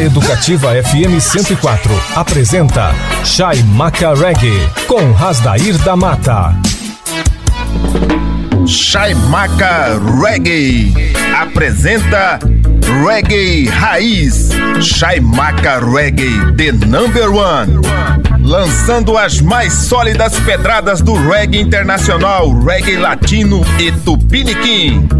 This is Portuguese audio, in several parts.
A Educativa FM 104 apresenta Chaimaca Reggae com Rasdair da Mata. Chaimaca Reggae apresenta Reggae Raiz. Chaimaca Reggae, the number one. Lançando as mais sólidas pedradas do reggae internacional, reggae latino e tupiniquim.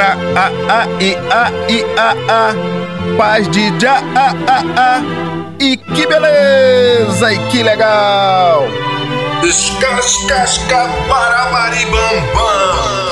Ira a a i a i a a paz de já a a a e que beleza e que legal. Descascasca para maribambam.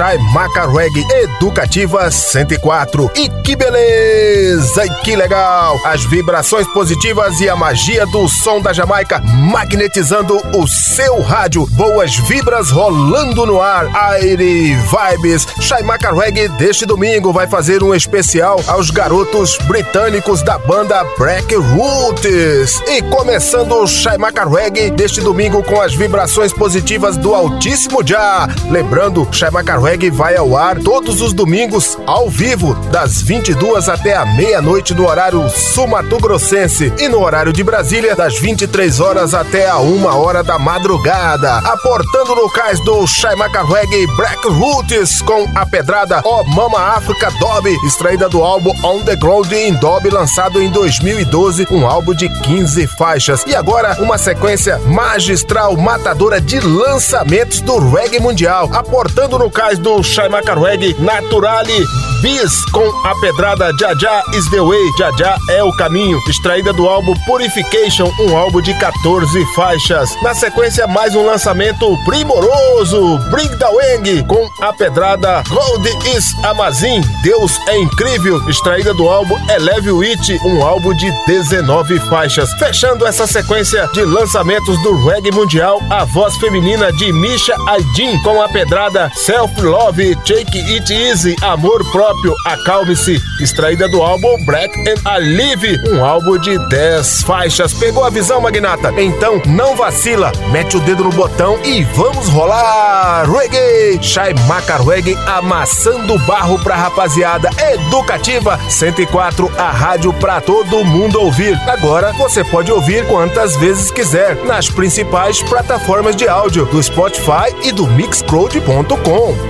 Chaimaca Reggae Educativa 104. E que beleza! E que legal! As vibrações positivas e a magia do som da Jamaica magnetizando o seu rádio. Boas vibras rolando no ar. Aire Vibes. Chaimaca Reggae deste domingo vai fazer um especial aos garotos britânicos da banda Black Roots. E começando o Chaimaca Reggae deste domingo com as vibrações positivas do Altíssimo Já. Lembrando, Chaimaca Reggae Vai ao ar todos os domingos, ao vivo, das 22 até a meia-noite no horário sul-mato-grossense e no horário de Brasília, das 23 horas até a 1 hora da madrugada. Aportando no cais do Chaimaca Reggae Black Roots com a pedrada Ó oh Mama África Dob, extraída do álbum On The Ground in Dob, lançado em 2012, um álbum de 15 faixas. E agora, uma sequência magistral, matadora de lançamentos do reggae mundial, aportando no cais do Shaimaka Reggae Naturale Bis com a pedrada Jaja is the way, Jaja é o caminho, extraída do álbum Purification, um álbum de 14 faixas. Na sequência, mais um lançamento primoroso, Bring the Wang com a pedrada Gold is Amazin, Deus é incrível, extraída do álbum Eleve It, um álbum de 19 faixas. Fechando essa sequência de lançamentos do reggae mundial, a voz feminina de Misha Aydin com a pedrada Self Love, Take It Easy, Amor Próprio, Acalme-se, extraída do álbum Black and Alive, um álbum de 10 faixas. Pegou a visão, Magnata? Então não vacila, mete o dedo no botão e vamos rolar! Reggae! Shai Maca Reggae amassando barro pra rapaziada educativa 104, a rádio pra todo mundo ouvir. Agora você pode ouvir quantas vezes quiser nas principais plataformas de áudio do Spotify e do Mixcloud.com.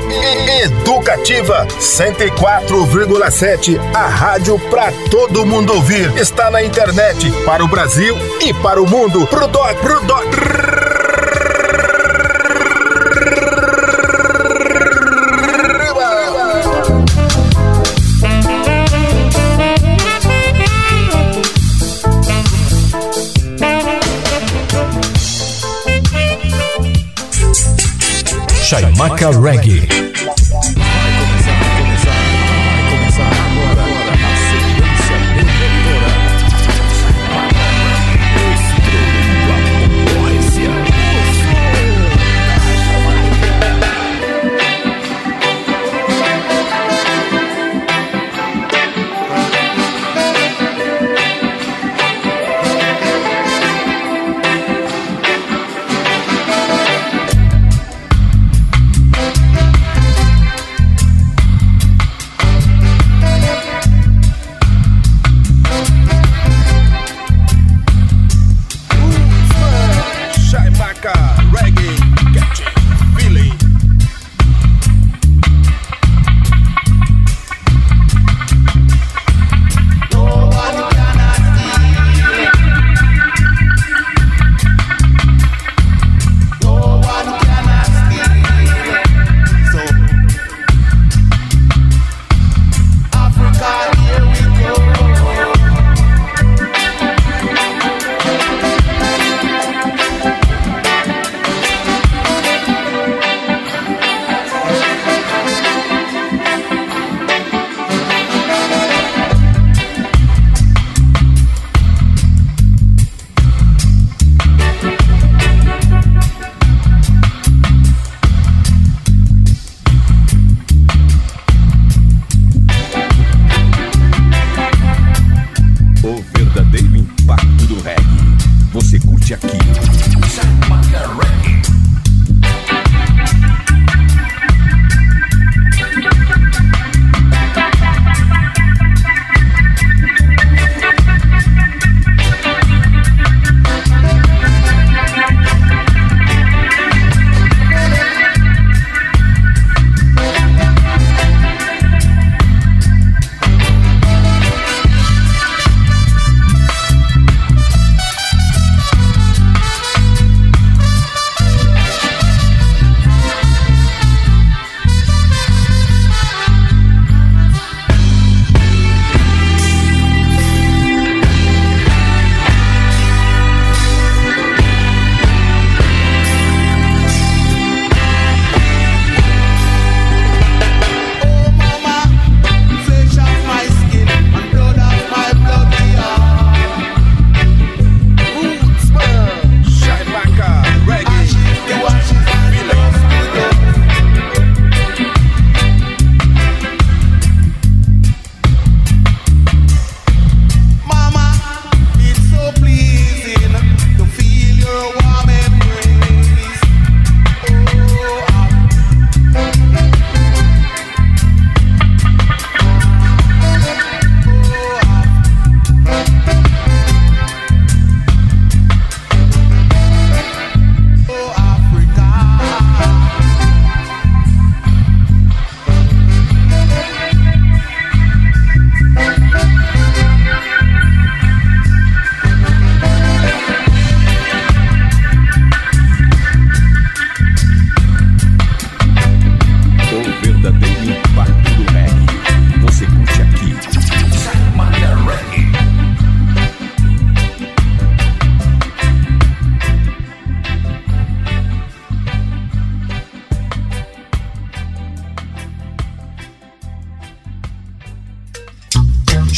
Educativa 104,7, a rádio para todo mundo ouvir. Está na internet para o Brasil e para o mundo. Pro doc, pro doc. Chaimaca Reggae.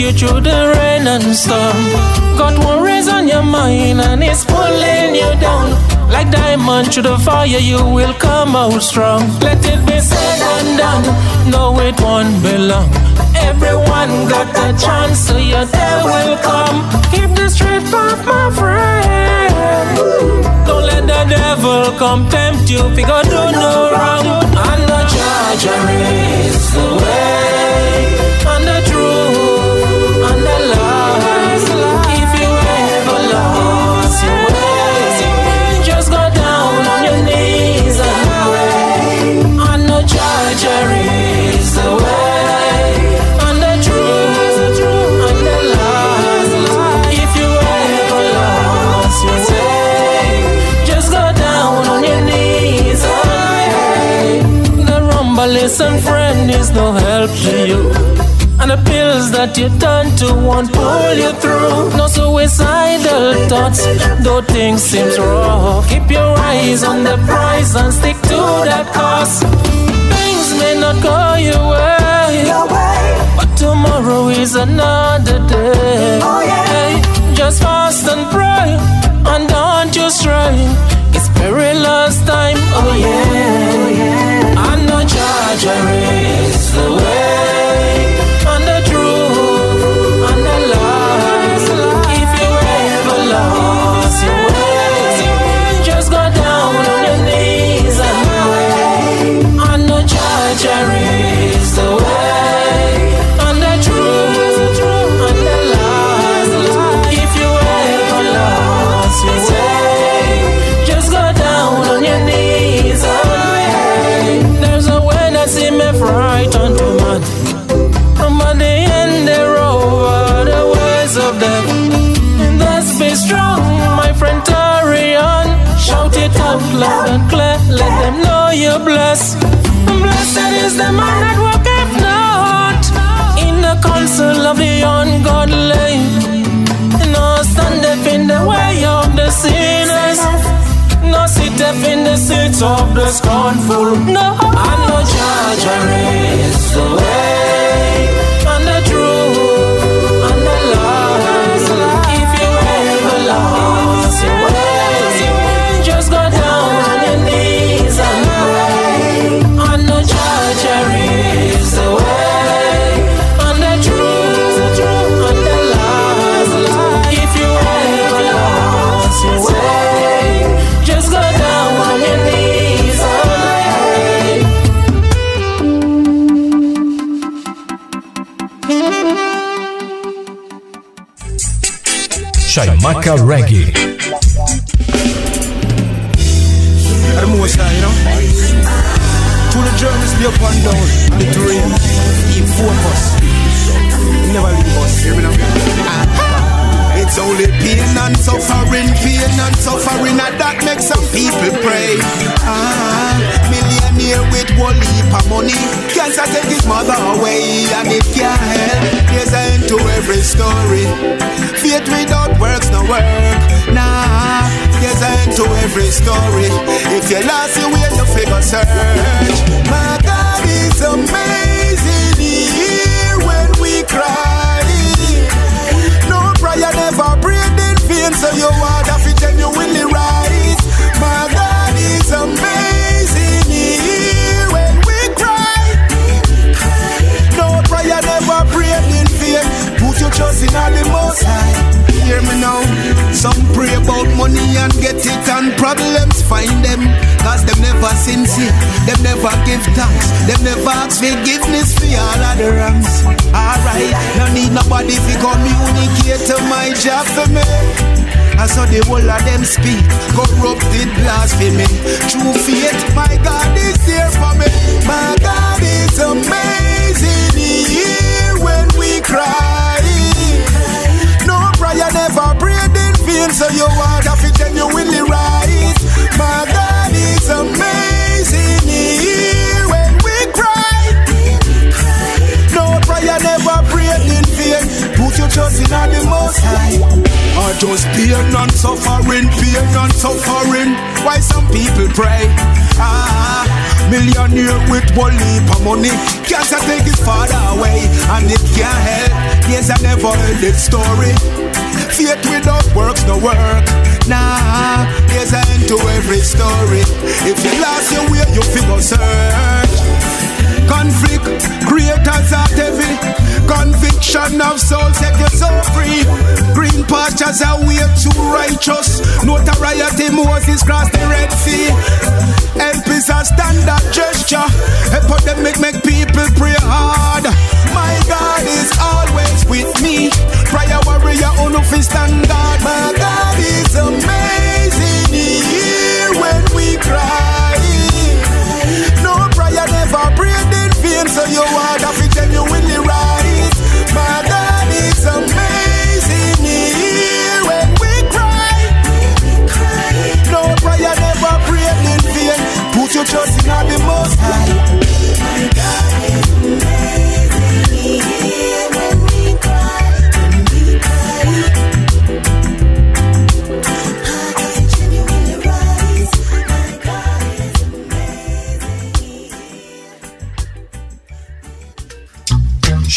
You through the rain and storm. Got worries on your mind and it's pulling you down. Like diamond through the fire, you will come out strong. Let it be said and done. No, it won't be long. Everyone got a chance, so your day will come. Keep the straight path, my friend. Don't let the devil come tempt you. Figure do no wrong. And the charger is the way. Listen, friend, is no help to you. And the pills that you turn to won't pull you through. No suicidal thoughts, though things seem rough. Keep your eyes on the prize and stick to that cause. Things may not go your way, but tomorrow is another day. Oh, just fast and pray, and don't you stray. It's perilous time, oh yeah. Oh, yeah. I know Jah is the way and the truth you're blessed. Blessed is the man that walketh not in the counsel of the ungodly. No standeth in the way of the sinners. No sitteth in the seat of the scornful. No, and no judge is the way Chaimaca Reggae. At the most high, you know. To the journeys be up and down, and the terrain, keep focus. Never leave us, hear me now. It's only pain and suffering, pain and suffering, and that makes some people pray. Ah, millionaire with one leap of money, cancer take his mother away, and it can't help. There's an end to every story. Faith without works no work. Nah, there's end to every story. If you lost your way, you figure search. My God is amazing. Here when we cry. No prayer never prayed in vain, so you want to fit genuinely rise. My God is amazing. Here when we cry. No prayer never prayed in vain. Put your trust in all the most high. Hear me now. Some pray about money and get it, and problems find them. Cause them never sincere, them never give thanks, them never ask forgiveness for all of the wrongs. Alright, no need nobody to communicate to my job for me. I saw the whole of them speak, corrupted blasphemy. True faith, my God is there for me. My God is amazing. Here when we cry. Prayer never in vain, so you want to fit genuinely right. My God is amazing. Here when we cry. No prayer never in vain. Put your trust in the most high. Or just pain and suffering, pain and suffering. Why some people pray? Ah, millionaire with one leap of money. Cancer take his father away, and it can't help. Yes, I never heard that story. Faith without works no work. Nah, there's an end to every story. If you lost your way, you figure search. Conflict, creators are heavy. Conviction of soul set you so free. Green pastures are way too righteous. Notoriety Moses crossed the Red Sea. Help is a standard gesture. Epidemic make people pray hard. My God is always with me. Prayer warrior on no standard. My God is amazing. Here when we cry. No prayer never prayed in vain, so you want to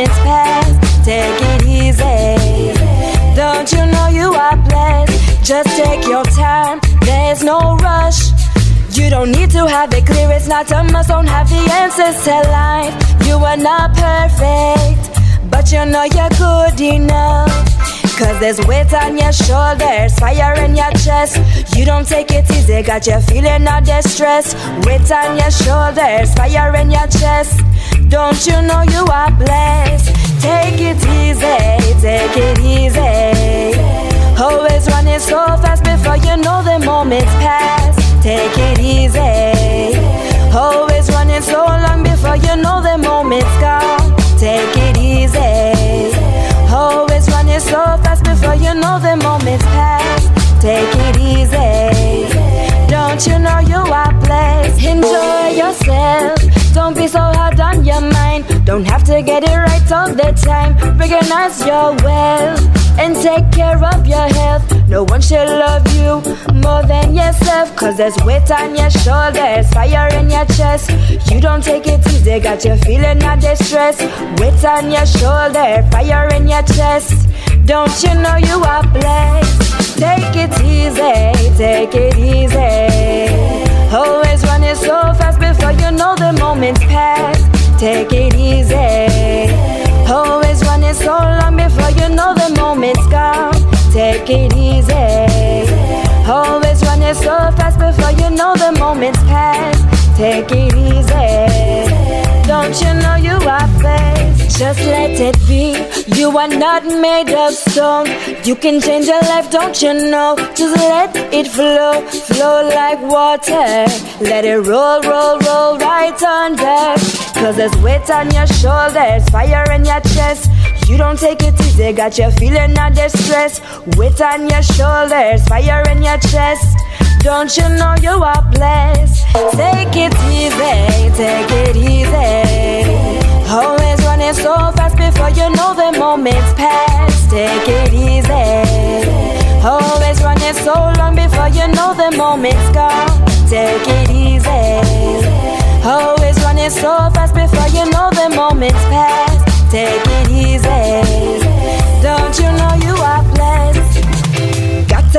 Moment's past. Take it easy. Don't you know you are blessed? Just take your time. There's no rush. You don't need to have it clear, it's not a must, don't have the answers to life. You are not perfect, but you know you're good enough. Cause there's weight on your shoulders, fire in your chest. You don't take it easy, got you feeling all distress. Weight on your shoulders, fire in your chest. Don't you know you are blessed? Take it easy, take it easy. Always running so fast before you know the moment's past. Take it easy. Always running so long before you know the moment's gone. Take it easy. Always running so fast before you know the moment's past. Take it easy. Don't you know you are blessed? Enjoy yourself. Don't be so hard on your mind. Don't have to get it right all the time. Recognize your wealth and take care of your health. No one should love you more than yourself. Cause there's weight on your shoulders, fire in your chest. You don't take it easy, got you feeling all distress. Weight on your shoulder, fire in your chest. Don't you know you are blessed? Take it easy, take it easy. Always running so fast before you know the moment's past. Take it easy. Always running so long before you know the moment's gone. Take it easy. Always running so fast before you know the moment's past. Take it easy. Don't you know you are blessed? Just let it be. You are not made of stone. You can change your life, don't you know? Just let it flow, flow like water. Let it roll, roll, roll right under. Cause there's weight on your shoulders, fire in your chest. You don't take it easy, got you feeling under stress. Weight on your shoulders, fire in your chest. Don't you know you are blessed? Take it easy, take it easy. Always running so fast before you know the moment's past. Take it easy. Always running so long before you know the moment's gone. Take it easy. Always running so fast before you know the moment's past. Take it easy.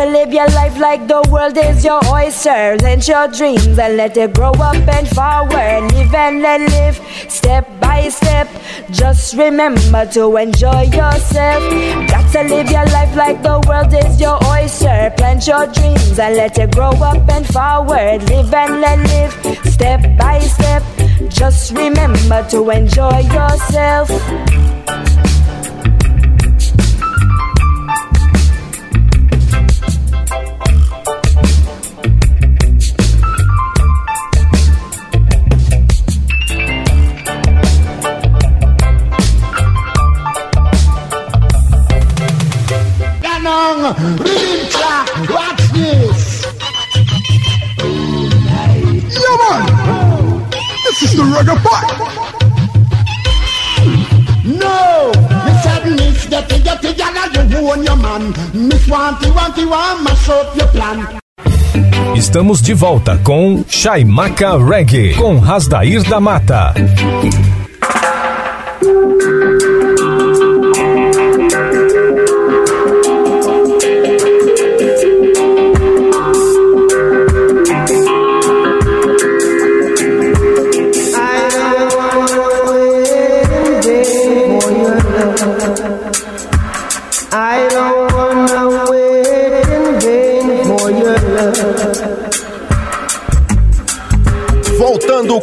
To live your life like the world is your oyster. Let your dreams and let it grow up and forward. Live and let live, step by step. Just remember to enjoy yourself. Got to live your life like the world is your oyster. Plant your dreams and let it grow up and forward. Live and let live, step by step. Just remember to enjoy yourself. Estamos de volta com Chaimaca Reggae, com Rasdair da Mata.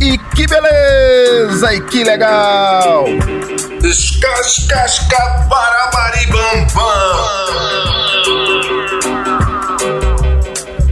E que beleza! E que legal! Escascasca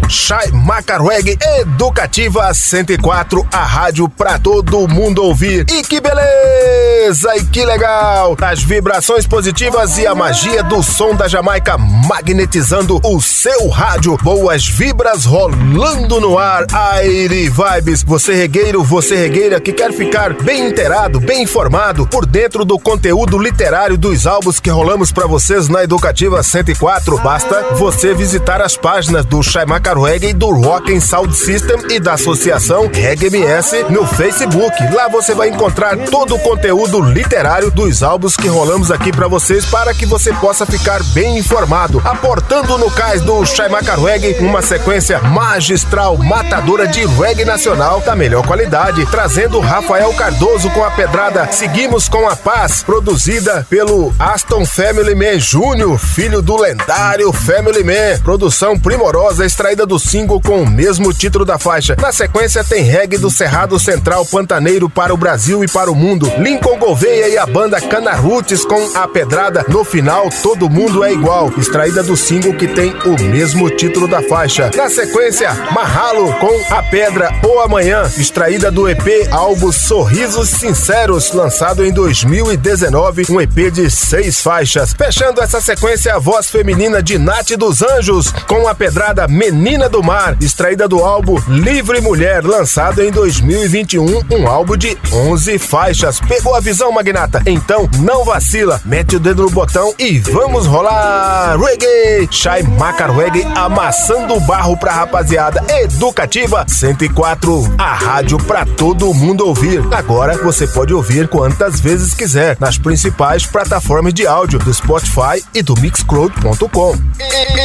Chai Macarweg Educativa 104, a rádio pra todo mundo ouvir. E que beleza! E que legal! As vibrações positivas e a magia do som da Jamaica magnetizando o seu rádio. Boas vibras rolando no ar. Aire Vibes. Você regueiro, você regueira que quer ficar bem inteirado, bem informado por dentro do conteúdo literário dos álbuns que rolamos para vocês na Educativa 104. Basta você visitar as páginas do Shaimaka Reggae, do Rock and Sound System e da Associação Reggae MS no Facebook. Lá você vai encontrar todo o conteúdo literário dos álbuns que rolamos aqui para vocês para que você possa ficar bem informado. Aportando no cais do Shaimaka Reggae uma sequência magistral, matadora de reggae nacional da melhor qualidade, trazendo Rafael Cardoso com a pedrada Seguimos com a Paz, produzida pelo Aston Family Man Júnior, filho do lendário Family Man. Produção primorosa extraída do single com o mesmo título da faixa. Na sequência tem reggae do Cerrado Central Pantaneiro para o Brasil e para o mundo. Lincoln Gouveia e a banda Canarutes com a pedrada No Final Todo Mundo é Igual, extraída do single que tem o mesmo título da faixa. Na sequência, Marralo com A Pedra ou Amanhã, extraída do EP álbum Sorrisos Sinceros, lançado em 2019, um EP de seis faixas. Fechando essa sequência, a voz feminina de Nath dos Anjos com a pedrada Menina do Mar, extraída do álbum Livre Mulher, lançado em 2021, um álbum de 11 faixas. Pegou a visão, magnata? Então não vacila, mete o dedo no botão e vamos rolar reggae! Shai Macar Reggae amassando o barro pra rapaziada educativa 104, a rádio pra todo mundo ouvir. Agora você pode ouvir quantas vezes quiser nas principais plataformas de áudio do Spotify e do Mixcloud.com.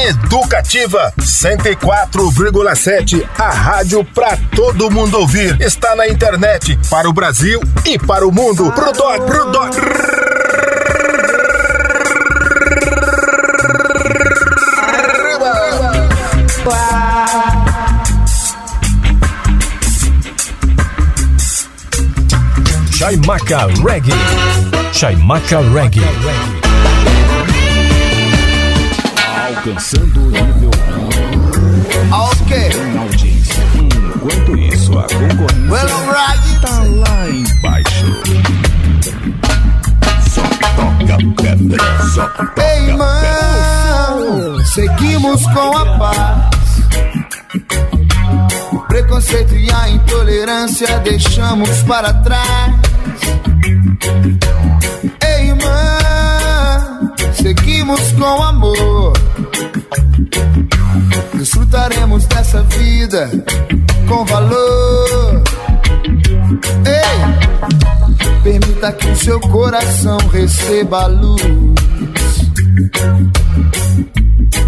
Educativa 104,7, a rádio pra todo mundo ouvir. Está na internet para o Brasil e para o mundo. Pro doc, pro doc. Chaimaca Reggae. Chaimaca Reggae. Alcançando o nível Enquanto isso, a concorrência Well, alright. tá lá embaixo. Só toca pedra, só toca Ei, pedra. irmão, seguimos com a paz. O preconceito e a intolerância deixamos para trás. Ei, irmã, seguimos com amor. Desfrutaremos dessa vida com valor. Ei, permita que o seu coração receba a luz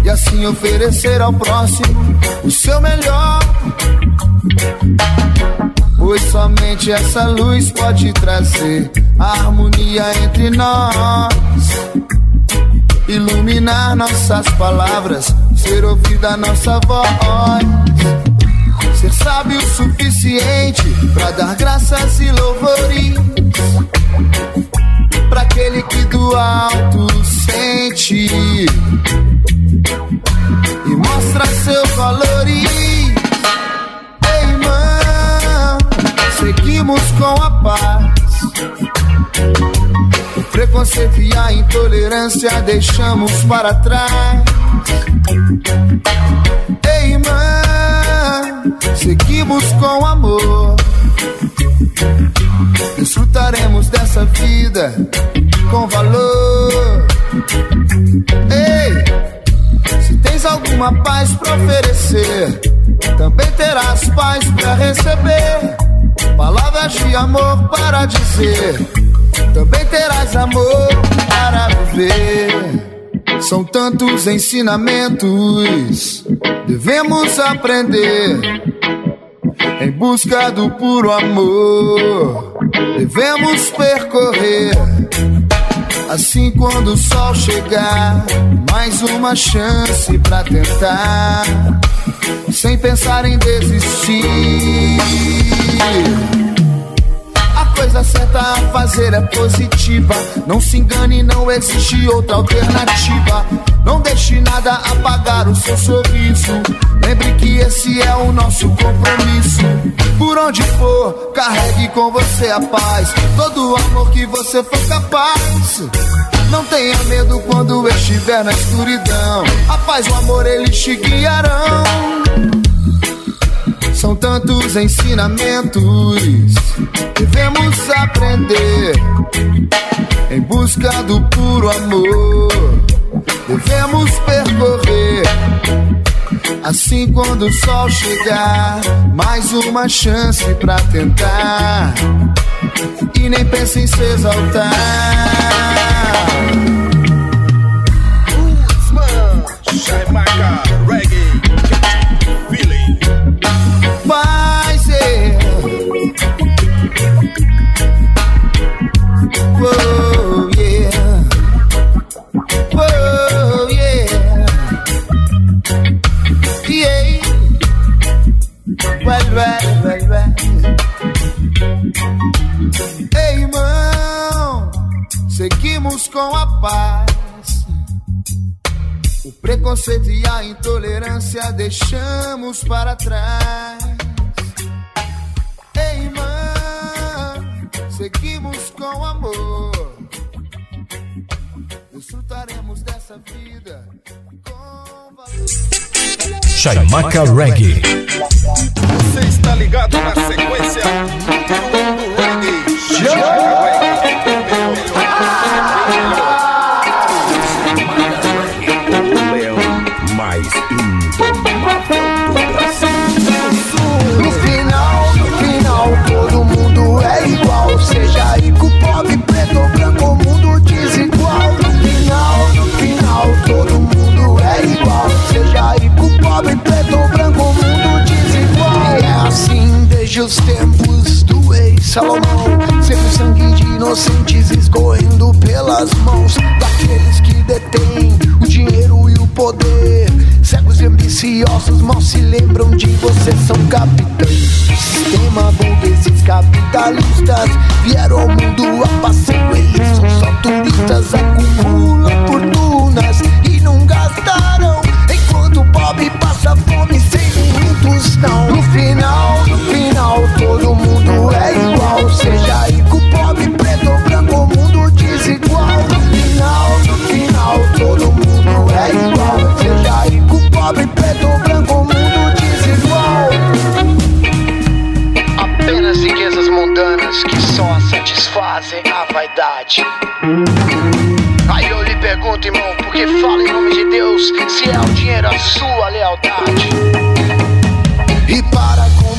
e assim oferecer ao próximo o seu melhor. Pois somente essa luz pode trazer harmonia entre nós, iluminar nossas palavras, ser ouvida nossa voz. Ser sábio o suficiente para dar graças e louvores para aquele que do alto sente e mostra seu valor. Ei, irmão, seguimos com a paz. Preconceito e a intolerância deixamos para trás. Ei, irmã, seguimos com amor. Desfrutaremos dessa vida com valor. Ei, se tens alguma paz para oferecer, também terás paz para receber. Palavras de amor para dizer, também terás amor para viver. São tantos ensinamentos, devemos aprender em busca do puro amor. Devemos percorrer. Assim, quando o sol chegar, mais uma chance pra tentar, sem pensar em desistir. Coisa certa a fazer é positiva. Não se engane, não existe outra alternativa. Não deixe nada apagar o seu sorriso. Lembre que esse é o nosso compromisso. Por onde for, carregue com você a paz. Todo o amor que você for capaz. Não tenha medo quando estiver na escuridão. A paz e o amor, eles te guiarão. São tantos ensinamentos, devemos aprender em busca do puro amor. Devemos percorrer assim quando o sol chegar, mais uma chance pra tentar. E nem pense em se exaltar. Usman, Jamaica, reggae, com a paz. O preconceito e a intolerância deixamos para trás. Ei, irmã, seguimos com amor. Desfrutaremos dessa vida com valor. Chaimaca Reggae. Você está ligado na sequência do reggae. Jamaica Salomão. Sempre sangue de inocentes escorrendo pelas mãos daqueles que detêm o dinheiro e o poder. Cegos e ambiciosos mal se lembram de você, são capitães. do Sistema burgueses capitalistas vieram ao mundo a passeio, eles são só turistas, acumulam fortunas e não gastaram. Enquanto o pobre passa fome sem muitos não. No final, no final, todo mundo é igual. Seja rico, pobre, preto ou branco, o mundo desigual. Final, no final, todo mundo é igual. Seja rico, pobre, preto ou branco, o mundo desigual. Apenas riquezas mundanas que só satisfazem a vaidade. Aí eu lhe pergunto, irmão, por que fala em nome de Deus se é o dinheiro a sua lealdade?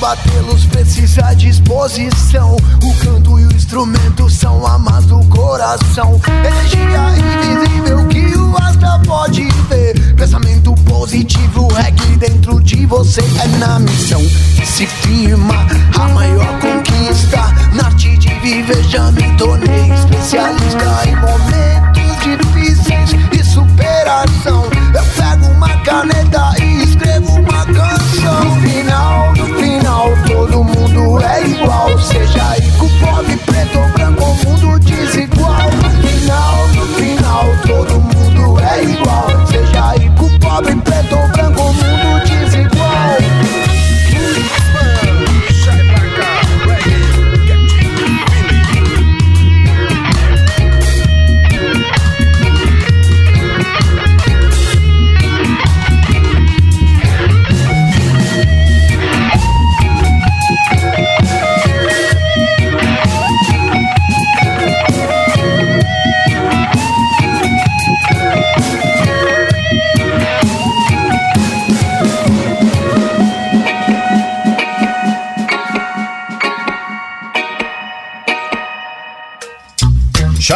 Combatê-los precisa disposição. O canto e o instrumento são amas do coração. Energia invisível que o asta pode ver. Pensamento positivo, reggae dentro de você é na missão. Se firma a maior conquista. Na arte de viver já me tornei especialista em momentos difíceis e superação. Eu pego uma caneta e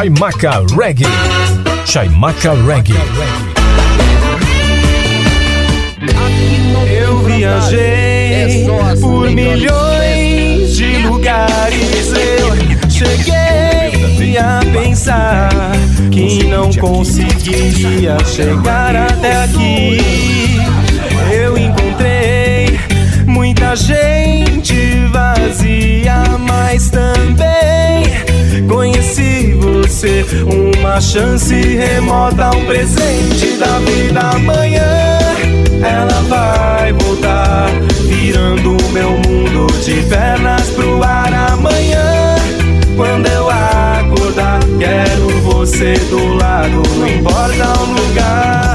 Chaimaca Reggae. Chaimaca Reggae. Eu viajei por milhões de lugares. Eu cheguei a pensar que não conseguiria chegar até aqui. Eu encontrei muita gente vazia, mas também você uma chance remota, um presente da vida amanhã. Ela vai voltar, virando meu mundo de pernas pro ar amanhã. Quando eu acordar, quero você do lado, não importa o lugar.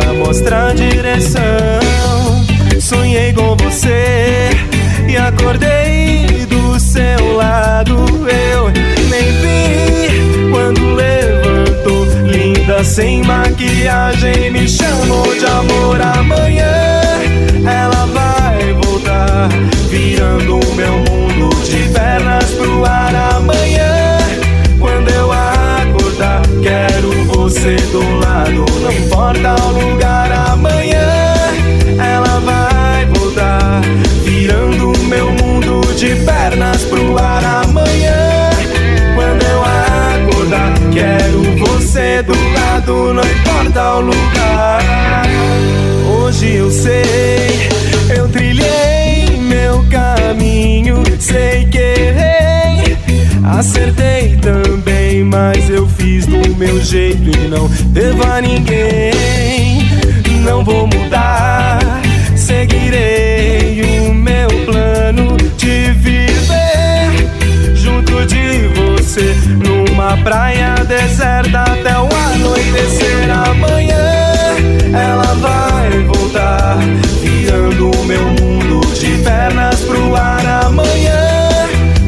Brilha mostra a direção. Sonhei com você e acordei do seu lado. Eu nem vi quando levantou, linda sem maquiagem, me chamou de amor amanhã. Ela vai voltar, virando o meu mundo de pernas pro ar você do lado, não importa o lugar amanhã. Ela vai voltar, virando meu mundo de pernas pro ar amanhã. Quando eu acordar, quero você do lado, não importa o lugar. Hoje eu sei, eu trilhei meu caminho, sei que errei, acertei também, mas eu do meu jeito e não devo a ninguém. Não vou mudar, seguirei o meu plano de viver junto de você numa praia deserta até o anoitecer amanhã. Ela vai voltar, virando o meu mundo de pernas pro ar amanhã.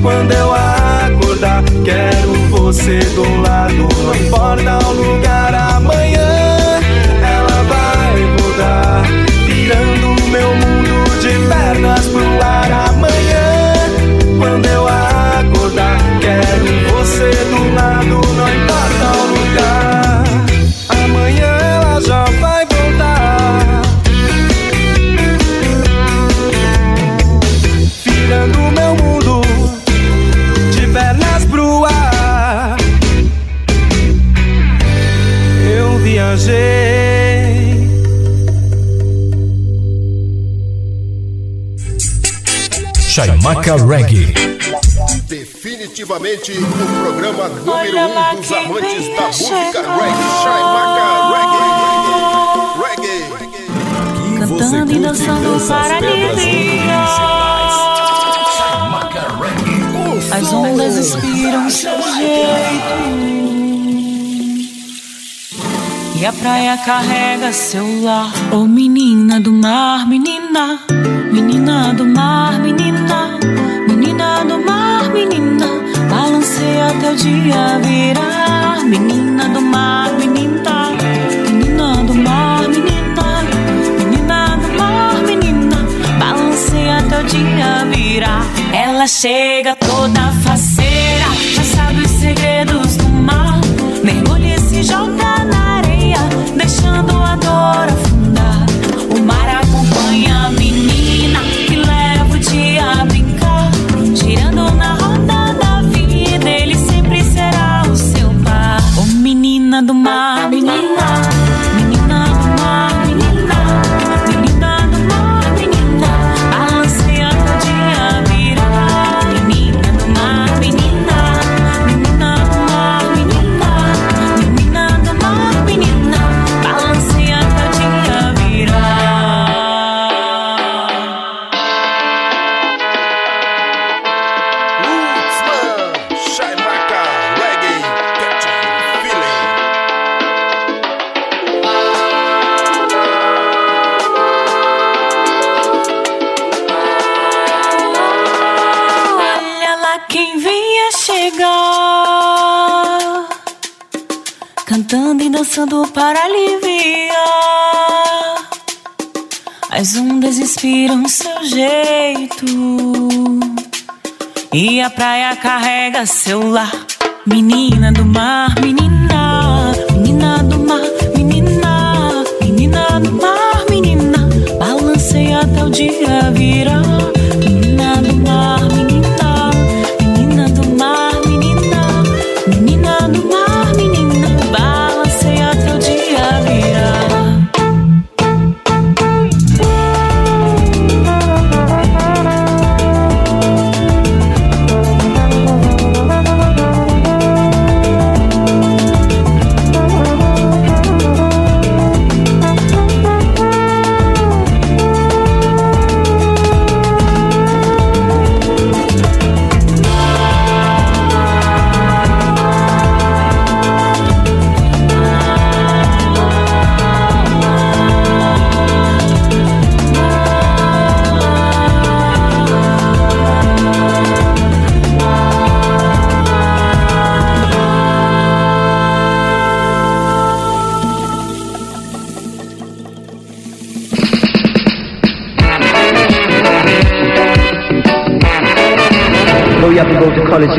Quando eu acordar, quero você do lado, Definitivamente o programa número um dos amantes da música reggae. Chaimaca Reggae. Reggae. Cantando e dançando para aliviar. As ondas inspiram seu jeito. E a praia carrega seu lar. Oh, menina do mar, menina. Menina do mar. Menina O dia virar. Menina do mar, menina. Menina do mar, menina. Menina do mar, menina. Balanceia o dia virar. Ela chega tiram seu jeito. E a praia carrega seu lar. Menina do mar, menina, menina do mar, menina, menina do mar, menina. Balancei até o dia virar.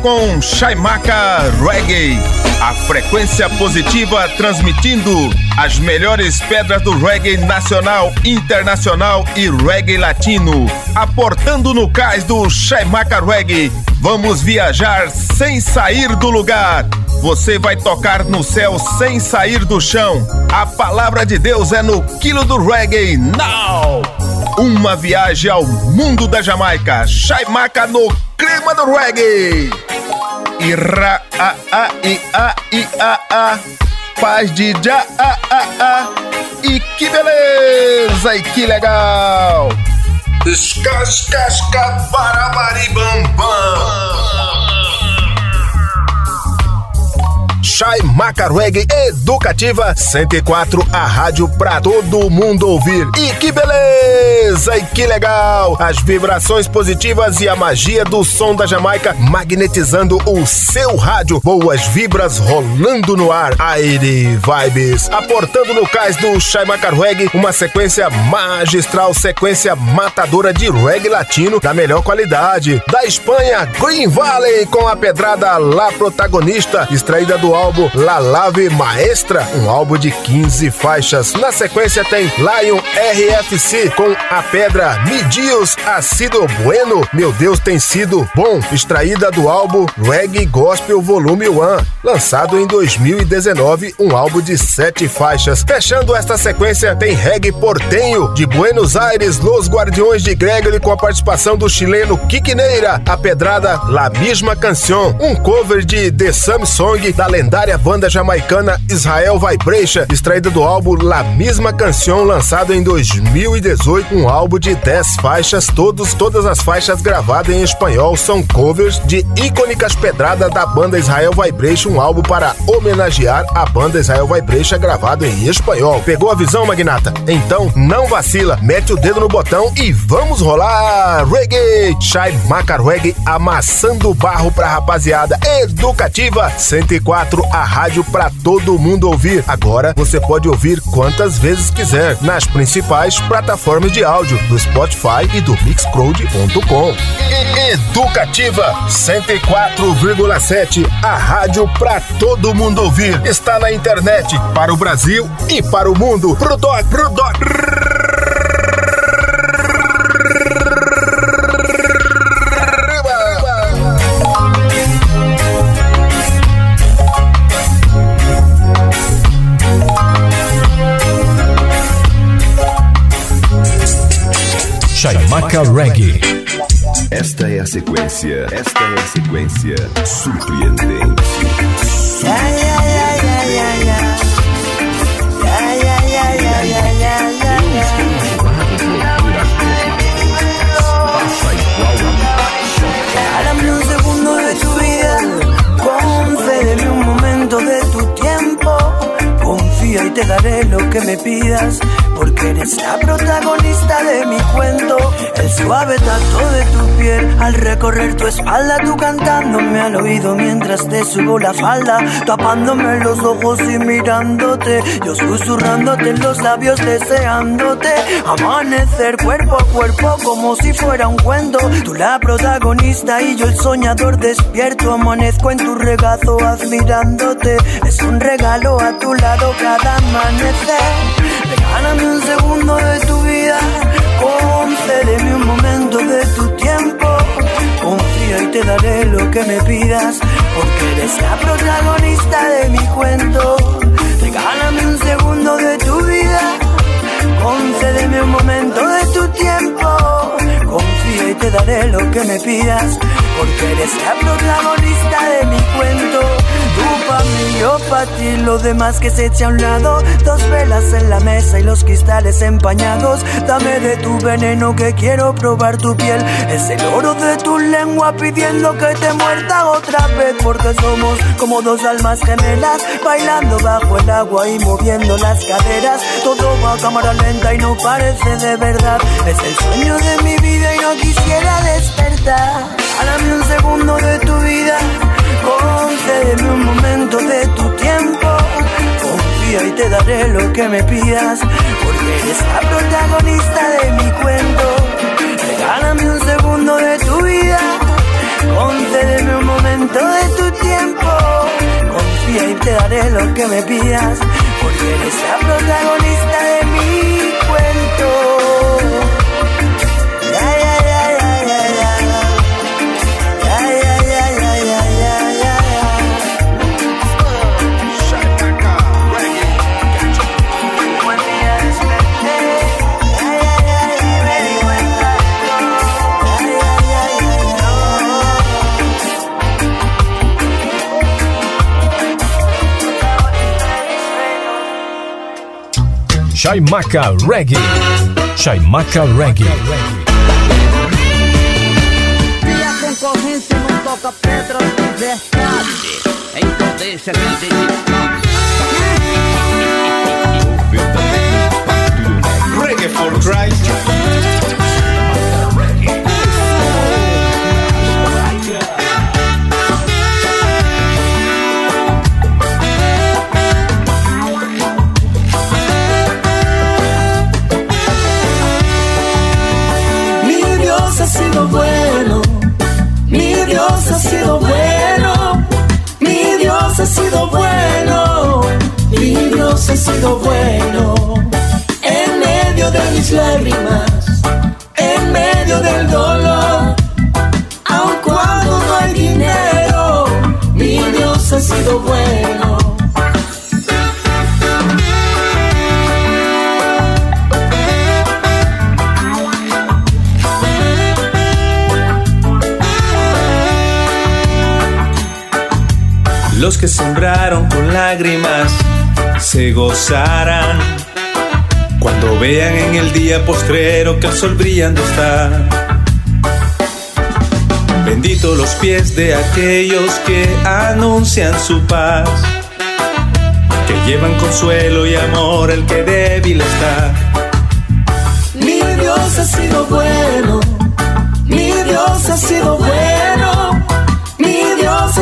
Com Chaimaca Reggae, a frequência positiva transmitindo as melhores pedras do reggae nacional, internacional e reggae latino. Aportando no cais do Chaimaca Reggae, vamos viajar sem sair do lugar. Você vai tocar no céu sem sair do chão. A palavra de Deus é no quilo do reggae now. Uma viagem ao mundo da Jamaica. Chaimaca no clima do reggae. A a i a i a a paz de já a a a e que beleza e que legal. Escascasca bam. Chai Macarweg Educativa 104, a rádio pra todo mundo ouvir. E que beleza! E que legal! As vibrações positivas e a magia do som da Jamaica magnetizando o seu rádio. Boas vibras rolando no ar. Aire Vibes. Aportando no cais do Chai Macarweg uma sequência magistral, sequência matadora de reggae latino da melhor qualidade. Da Espanha, Green Valley com a pedrada lá protagonista, extraída do álbum La Lave Maestra, um álbum de 15 faixas. Na sequência tem Lion RFC com a pedra Midios Sido Bueno, meu Deus tem sido bom, extraída do álbum Reggae Gospel Volume 1, lançado em 2019, um álbum de 7 faixas. Fechando esta sequência tem Reggae Portenho, de Buenos Aires, Los Guardiões de Gregory com a participação do chileno Kikineira, a pedrada La Misma Canción, um cover de The Samsung da lendária lendária banda jamaicana Israel Vibration, extraída do álbum La Misma Canção, lançado em 2018, um álbum de 10 faixas, todos, todas as faixas gravadas em espanhol são covers de icônicas pedradas da banda Israel Vibration, um álbum para homenagear a banda Israel Vibration gravado em espanhol. Pegou a visão, Magnata? Então não vacila, mete o dedo no botão e vamos rolar! Reggae! Shai Macar Reggae amassando barro pra rapaziada educativa 104 a rádio para todo mundo ouvir. Agora você pode ouvir quantas vezes quiser nas principais plataformas de áudio do Spotify e do Mixcloud.com. Educativa 104,7, a rádio para todo mundo ouvir. Está na internet para o Brasil e para o mundo. Pro doc, pro doc. Chaimaca Reggae. Esta é a sequência, esta é a sequência surpreendente. Dame un segundo de tu vida, concédeme un momento de tu tiempo. Confía y te daré lo que me pidas eres la protagonista de mi cuento. El suave tacto de tu piel al recorrer tu espalda, tú cantándome al oído mientras te subo la falda, tapándome los ojos y mirándote. Yo susurrándote en los labios, deseándote. Amanecer cuerpo a cuerpo como si fuera un cuento. Tú la protagonista y yo el soñador despierto. Amanezco en tu regazo admirándote. Es un regalo a tu lado cada amanecer. Regálame segundo de tu vida. Concédeme un momento de tu tiempo. Confía y te daré lo que me pidas. Porque eres la protagonista de mi cuento. Regálame un segundo de tu vida. Concédeme un momento de tu tiempo. Confía y te daré lo que me pidas. Porque eres la protagonista de mi cuento. Pa' mí, yo pa' ti, lo demás que se echa a un lado. Dos velas en la mesa y los cristales empañados. Dame de tu veneno que quiero probar tu piel. Es el oro de tu lengua pidiendo que te muerda otra vez. Porque somos como dos almas gemelas, bailando bajo el agua y moviendo las caderas. Todo va a cámara lenta y no parece de verdad. Es el sueño de mi vida y no quisiera despertar. Dame un segundo de tu vida, concédeme un momento de tu tiempo. Confía y te daré lo que me pidas, porque eres la protagonista de mi cuento. Regálame un segundo de tu vida, concédeme un momento de tu tiempo. Confía y te daré lo que me pidas, porque eres la protagonista de Chaimaca Reggae. Chaimaca Reggae. Se a concorrência não toca pedra de verdade, então deixa que a gente Reggae for Christ. Sido bueno, mi Dios ha sido bueno, mi Dios ha sido bueno, mi Dios ha sido bueno. En medio de mis lágrimas, en medio del dolor, aun cuando no hay dinero, mi Dios ha sido bueno. Que sembraron con lágrimas se gozarán cuando vean en el día postrero que el sol brillando está. Bendito los pies de aquellos que anuncian su paz, que llevan consuelo y amor al que débil está. Mi Dios ha sido bueno, mi Dios ha sido bueno,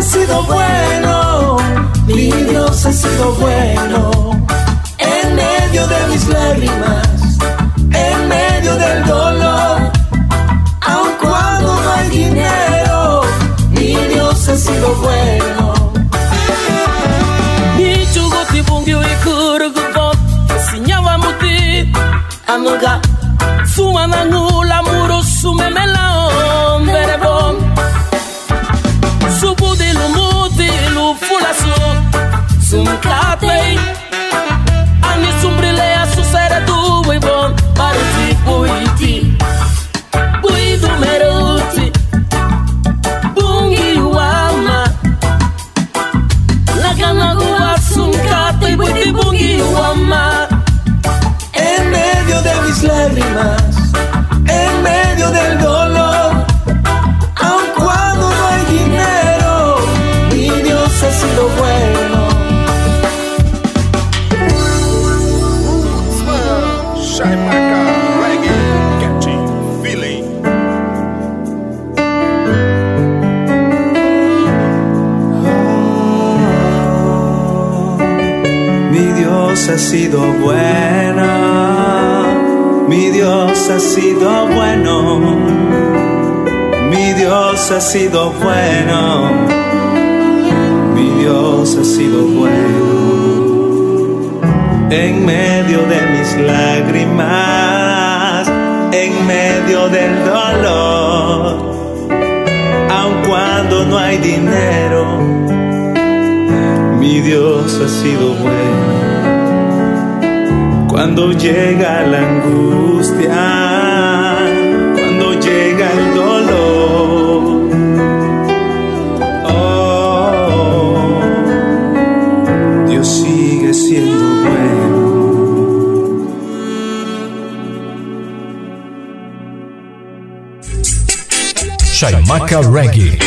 ha sido bueno, mi Dios ha sido bueno. En medio de mis lágrimas, en medio del dolor, aun cuando no hay dinero, mi Dios ha sido bueno. Anuga Suma nangula Wait. Sido bueno, mi Dios ha sido bueno. En medio de mis lágrimas, en medio del dolor, aun cuando no hay dinero, mi Dios ha sido bueno. Cuando llega la angustia, Chaimaca Reggae.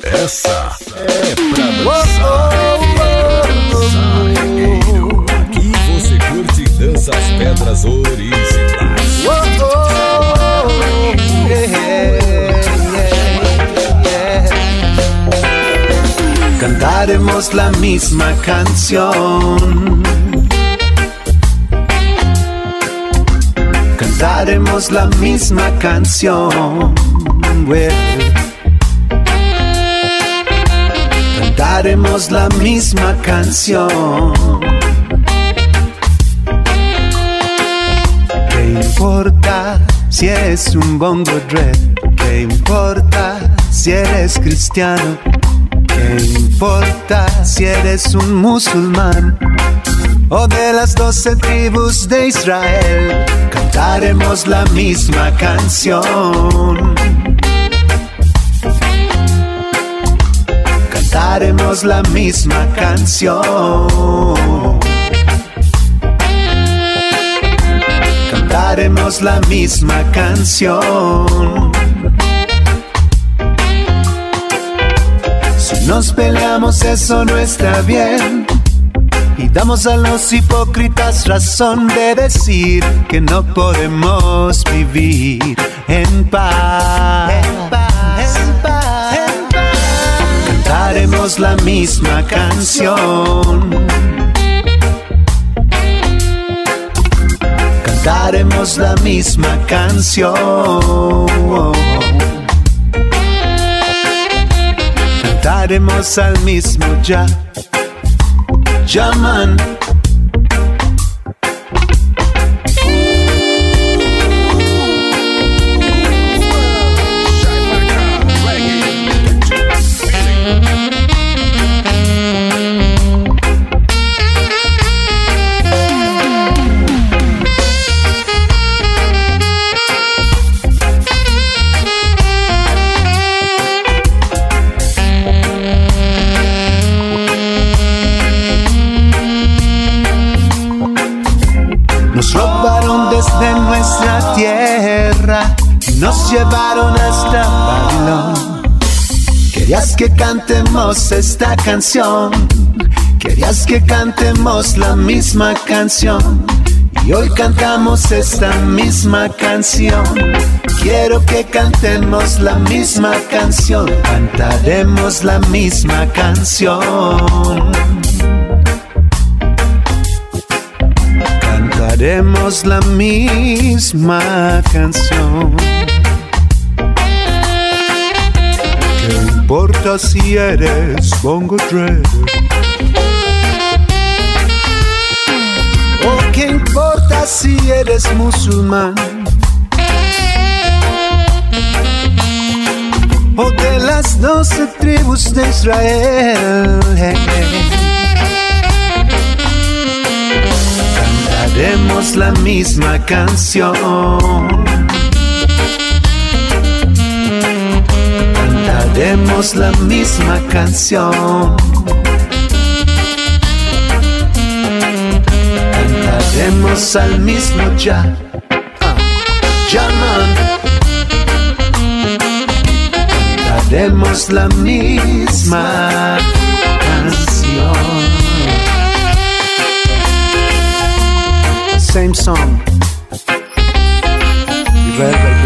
Essa é pra dançar. Aqui você curte e dança as pedras originais. Cantaremos la misma canción. Cantaremos la misma canción. Cantaremos la misma canción. ¿Qué importa si es un bongo dread? ¿Qué importa si eres cristiano? ¿Qué importa si eres un musulmán? O de las doce tribus de Israel, cantaremos la misma canción. Cantaremos la misma canción. Cantaremos la misma canción. Si nos peleamos eso no está bien. Y damos a los hipócritas razón de decir que no podemos vivir en paz. En paz, en paz. Cantaremos la misma canción. Cantaremos la misma canción. Cantaremos al mismo ya. Llaman. Nos llevaron hasta Babilón. Querías que cantemos esta canción, querías que cantemos la misma canción. Y hoy cantamos esta misma canción. Quiero que cantemos la misma canción, cantaremos la misma canción. Cantaremos la misma canción. Importa si eres bongo dread? ¿O qué importa si eres musulmán? O de las doce tribus de Israel. Cantaremos la misma canción. Cantaremos la misma canción. Cantaremos al mismo ya. Ah, Llaman. Cantaremos la misma canción. same song. Red.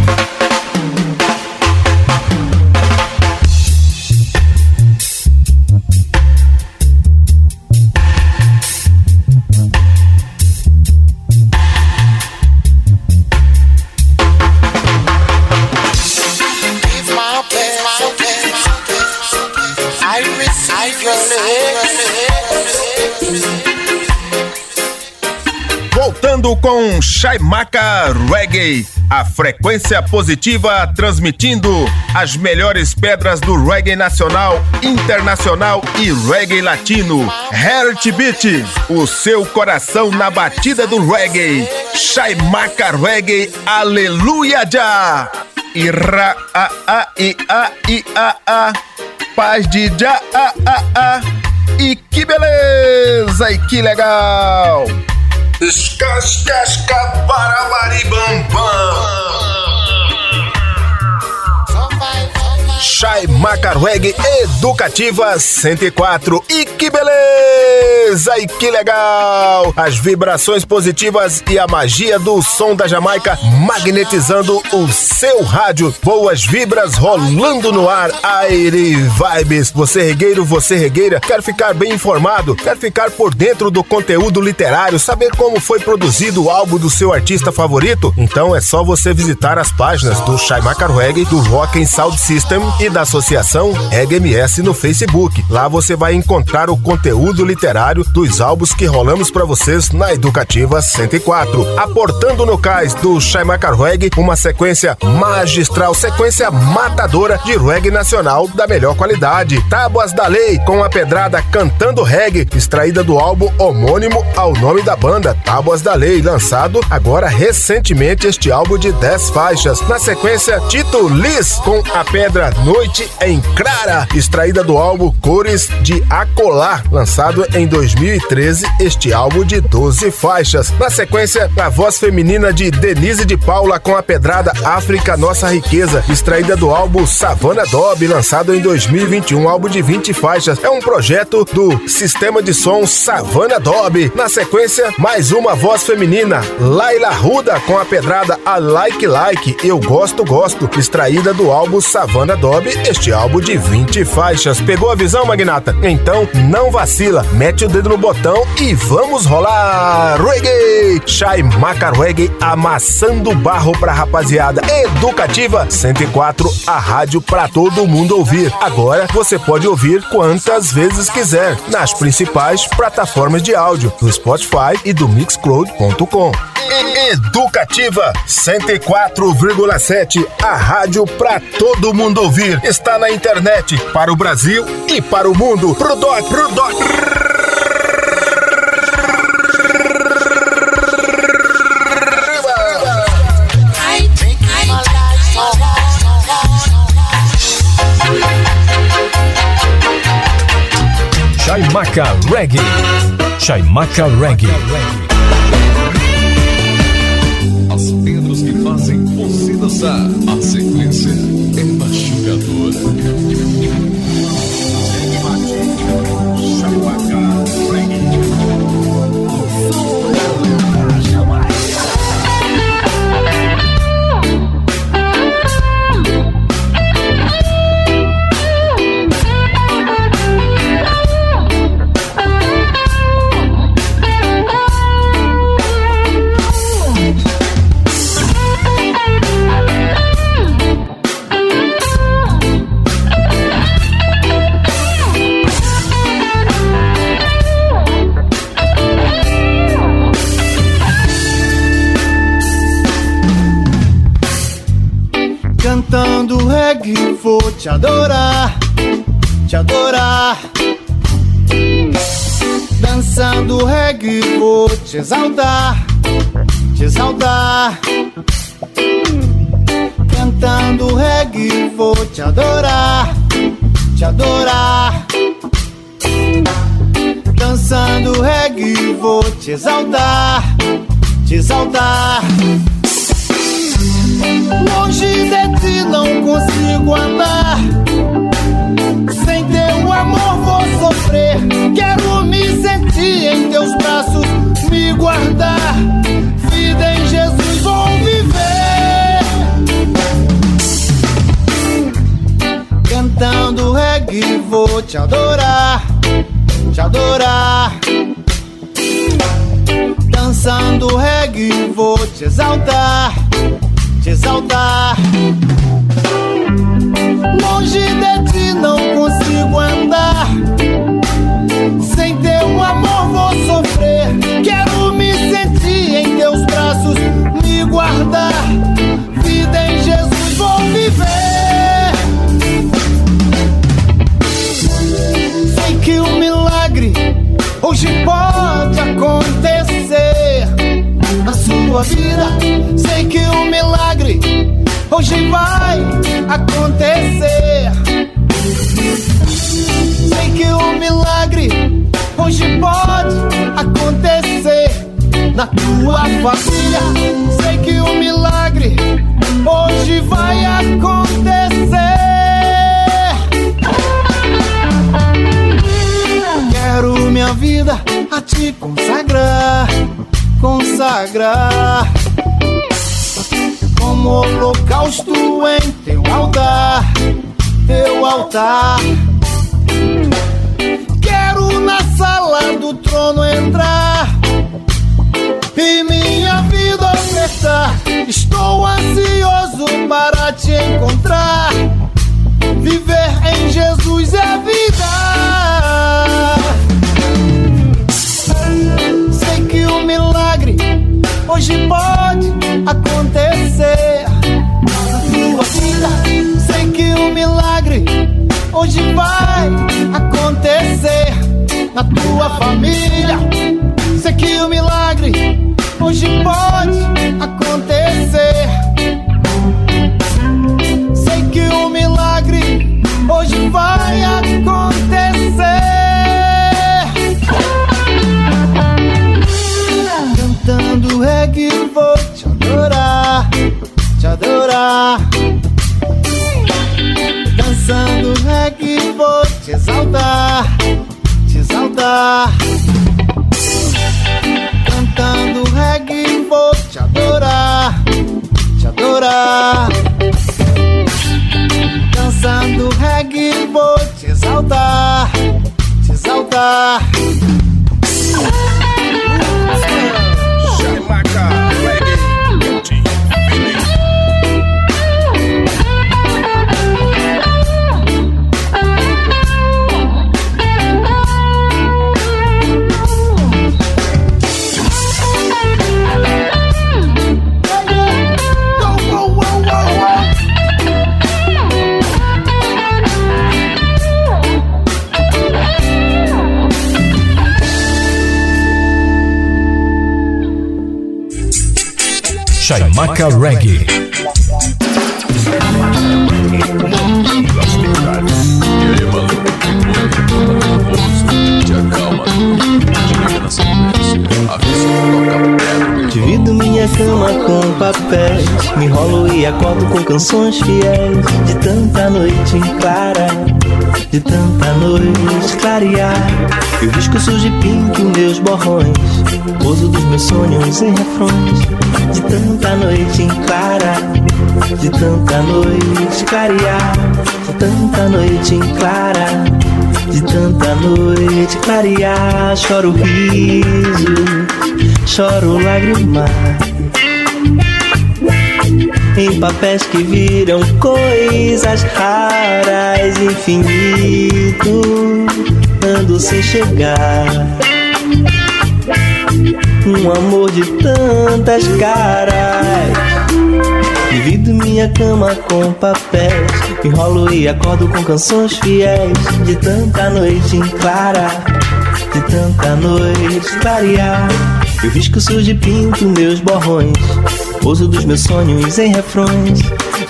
Chaimaca Reggae, a frequência positiva transmitindo as melhores pedras do reggae nacional, internacional e reggae latino. Heart Beat, o seu coração na batida do reggae. Chaimaca Reggae, aleluia já! Ira a a i a i a a paz de já a a a e que beleza e que legal! Escascasca barabaribambam. Chai Macarweg Educativa 104. E que beleza! E que legal! As vibrações positivas e a magia do som da Jamaica magnetizando o seu rádio. Boas vibras rolando no ar. Aire Vibes. Você regueiro, você regueira, quer ficar bem informado, quer ficar por dentro do conteúdo literário, saber como foi produzido o álbum do seu artista favorito? Então é só você visitar as páginas do Chai Macarweg, do Rock and Sound System e da Associação EGMS no Facebook. Lá você vai encontrar o conteúdo literário dos álbuns que rolamos para vocês na Educativa 104. Aportando no cais do Shaimaka Reggae uma sequência magistral, sequência matadora de reggae nacional da melhor qualidade. Tábuas da Lei com a pedrada Cantando Reggae, extraída do álbum homônimo ao nome da banda, Tábuas da Lei, lançado agora recentemente este álbum de 10 faixas. Na sequência, Tito Liz com a pedra Noite em Clara, extraída do álbum Cores de Acolá, lançado em 2013, este álbum de 12 faixas. Na sequência, a voz feminina de Denise de Paula com a pedrada África Nossa Riqueza, extraída do álbum Savana Dob, lançado em 2021, álbum de 20 faixas. É um projeto do sistema de som Savana Dob. Na sequência, mais uma voz feminina, Laila Ruda com a pedrada A Like Like, Eu Gosto Gosto, extraída do álbum Savana Dob, este álbum de 20 faixas. Pegou a visão, Magnata? Então não vacila, mete o dedo no botão e vamos rolar! Reggae! Shai Maca Reggae amassando barro pra rapaziada. Educativa 104, a rádio pra todo mundo ouvir. Agora você pode ouvir quantas vezes quiser nas principais plataformas de áudio, do Spotify e do Mixcloud.com. Educativa 104,7, a rádio pra todo mundo ouvir. Está na internet para o Brasil e para o mundo. Pro Doc, pro Doc. Chaimaca Reggae. Chaimaca Reggae. A sequência te exaltar, te exaltar. Longe de ti não consigo andar. Sem teu amor vou sofrer. Quero me sentir em teus braços, me guardar. Vida em Jesus vou viver. Cantando reggae vou te adorar, te adorar. Vou te exaltar, te exaltar. Longe de ti não consigo andar. Sei que o milagre hoje vai acontecer. Sei que o milagre hoje pode acontecer na tua família. Sei que o milagre hoje vai acontecer. Quero minha vida a te consagrar, consagrar como holocausto em teu altar, teu altar. Quero na sala do trono entrar e minha vida ofertar. Estou ansioso para te encontrar. Hoje vai acontecer na tua família. Sei que o milagre hoje pode acontecer. Sei que o milagre hoje vai acontecer. Cantando reggae vou te adorar, te adorar. Dançando te exaltar, te exaltar. Cantando reggae vou te adorar, te adorar. Dançando reggae vou te exaltar, Reggae. Divido minha cama com papéis Me enrolo e acordo com canções fiéis De tanta noite clara De tanta noite clarear. Eu risco sujo e pinto meus borrões. Uso dos meus sonhos em refrões. De tanta noite em clara. De tanta noite clarear. De tanta noite em clara. De tanta noite clarear. Choro riso choro lágrima em papéis que viram coisas raras, infinito, ando sem chegar. Um amor de tantas caras. Divido minha cama com papéis, enrolo e acordo com canções fiéis. De tanta noite em clara, de tanta noite clarear. Eu risco sujo e pinto meus borrões Uso dos meus sonhos em refrões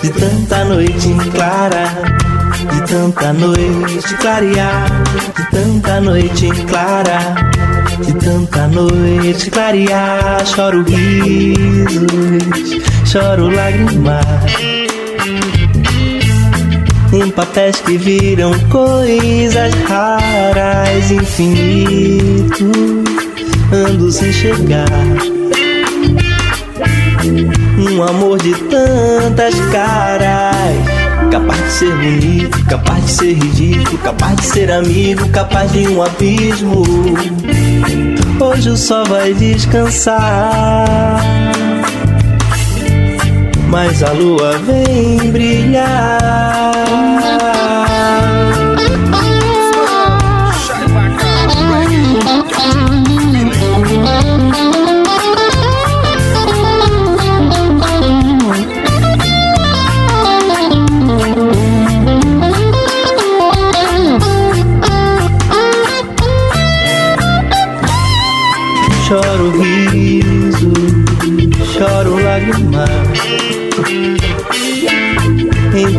De tanta noite clara De tanta noite clarear De tanta noite clara De tanta noite clarear Choro risos Choro lágrimas em papéis que viram coisas raras, infinito ando sem chegar. Um amor de tantas caras. Capaz de ser bonito, capaz de ser ridículo, capaz de ser amigo, capaz de um abismo. Hoje o sol vai descansar, mas a lua vem brilhar.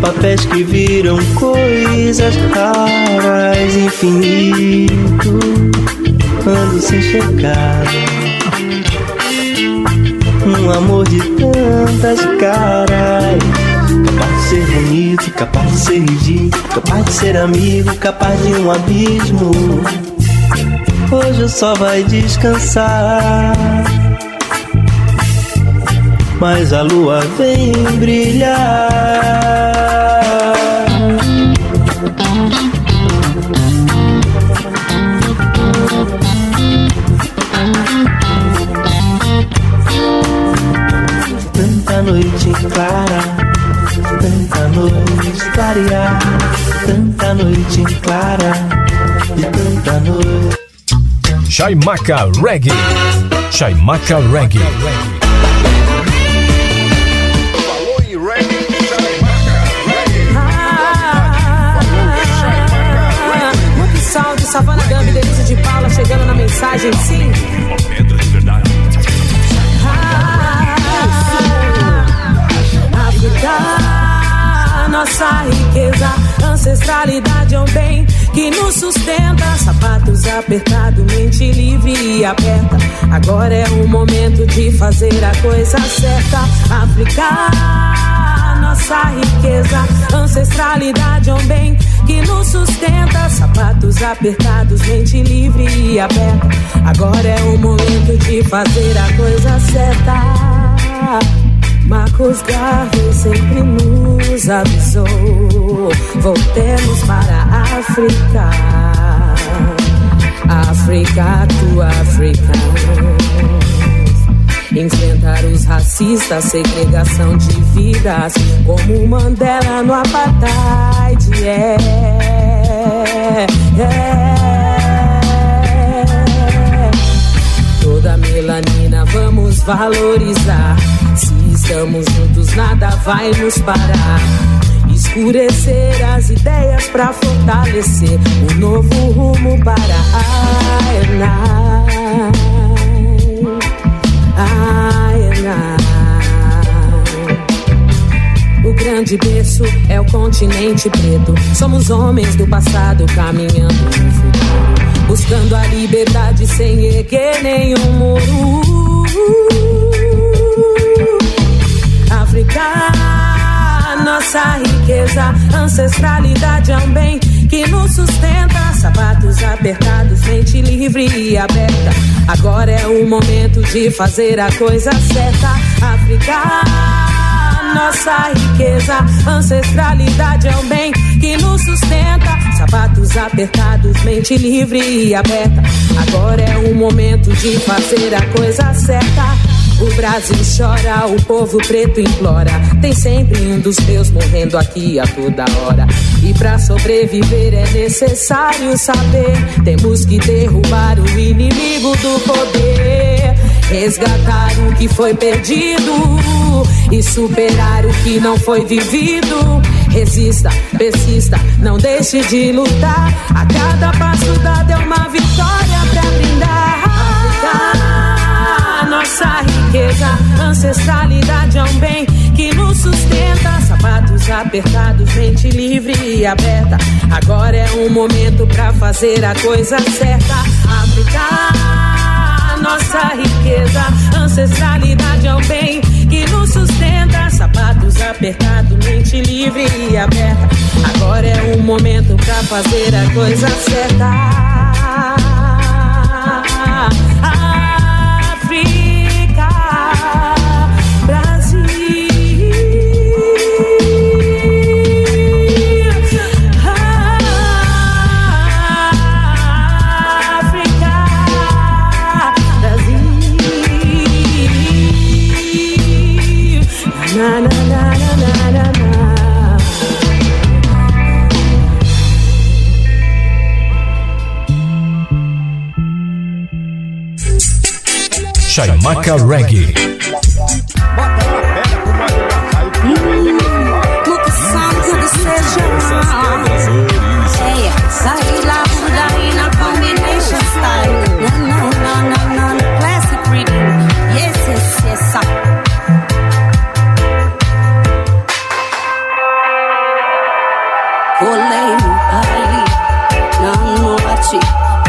Papéis que viram coisas raras, infinito, ando sem chegar. Um amor de tantas caras, capaz de ser bonito, capaz de ser ridículo, capaz de ser amigo, capaz de um abismo. Hoje o sol vai descansar mas a lua vem brilhar. Tanta noite clara, tanta noite clarear, tanta noite clara, e tanta noite. Chaimaca Reggae. Chaimaca Reggae. Savana Gambi, Denise de Paula chegando na mensagem, sim. Momento de verdade. Ah, África, nossa riqueza, ancestralidade é um bem que nos sustenta. Sapatos apertados, mente livre e aberta. Agora é o momento de fazer a coisa certa. África, nossa riqueza, ancestralidade é um bem que nos sustenta. Sapatos apertados, mente livre e aberta. Agora é o momento de fazer a coisa certa. Marcos Garvey sempre nos avisou. Voltemos para a África. África, tua África. Enfrentar os racistas, segregação de vidas, como Mandela no apartheid. Yeah, yeah. Toda melanina vamos valorizar. Se estamos juntos, nada vai nos parar. Escurecer as ideias para fortalecer um novo rumo para a ENA. O grande berço é o continente preto. Somos homens do passado caminhando no futuro, buscando a liberdade sem erguer nenhum muro. África, nossa riqueza, ancestralidade é um bem que nos sustenta. Sapatos apertados, mente livre e aberta. Agora é o momento de fazer a coisa certa. África, nossa riqueza, ancestralidade é um bem que nos sustenta. Sapatos apertados, mente livre e aberta. Agora é o momento de fazer a coisa certa. O Brasil chora, o povo preto implora. Tem sempre um dos meus morrendo aqui a toda hora. E para sobreviver é necessário saber. Temos que derrubar o inimigo do poder. Resgatar o que foi perdido e superar o que não foi vivido. Resista, persista, não deixe de lutar. A cada passo dado é uma vitória pra brindar. nossa riqueza, ancestralidade é um bem que nos sustenta. Sapatos apertados, mente livre e aberta. Agora é um momento pra fazer a coisa certa. África, nossa riqueza, ancestralidade é um bem que nos sustenta. Sapatos apertados, mente livre e aberta. Agora é um momento pra fazer a coisa certa. Chaimaca Reggae. Tudo seja lá daí na combination style No, no, no, no, no, classic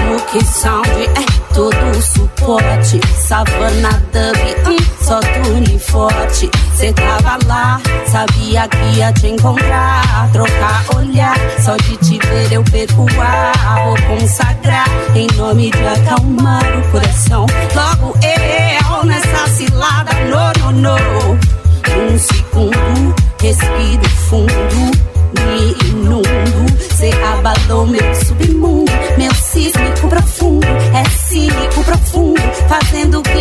no que é todo suporte Savana dub, hum, só tune forte Cê tava lá, sabia que ia te encontrar. Trocar olhar, só de te ver eu perco o ar Vou consagrar, em nome de acalmar o coração. Logo eu, nessa cilada, no, no, no. Um segundo, respiro fundo me inundo. Cê abalou meu submundo, meu sísmico profundo.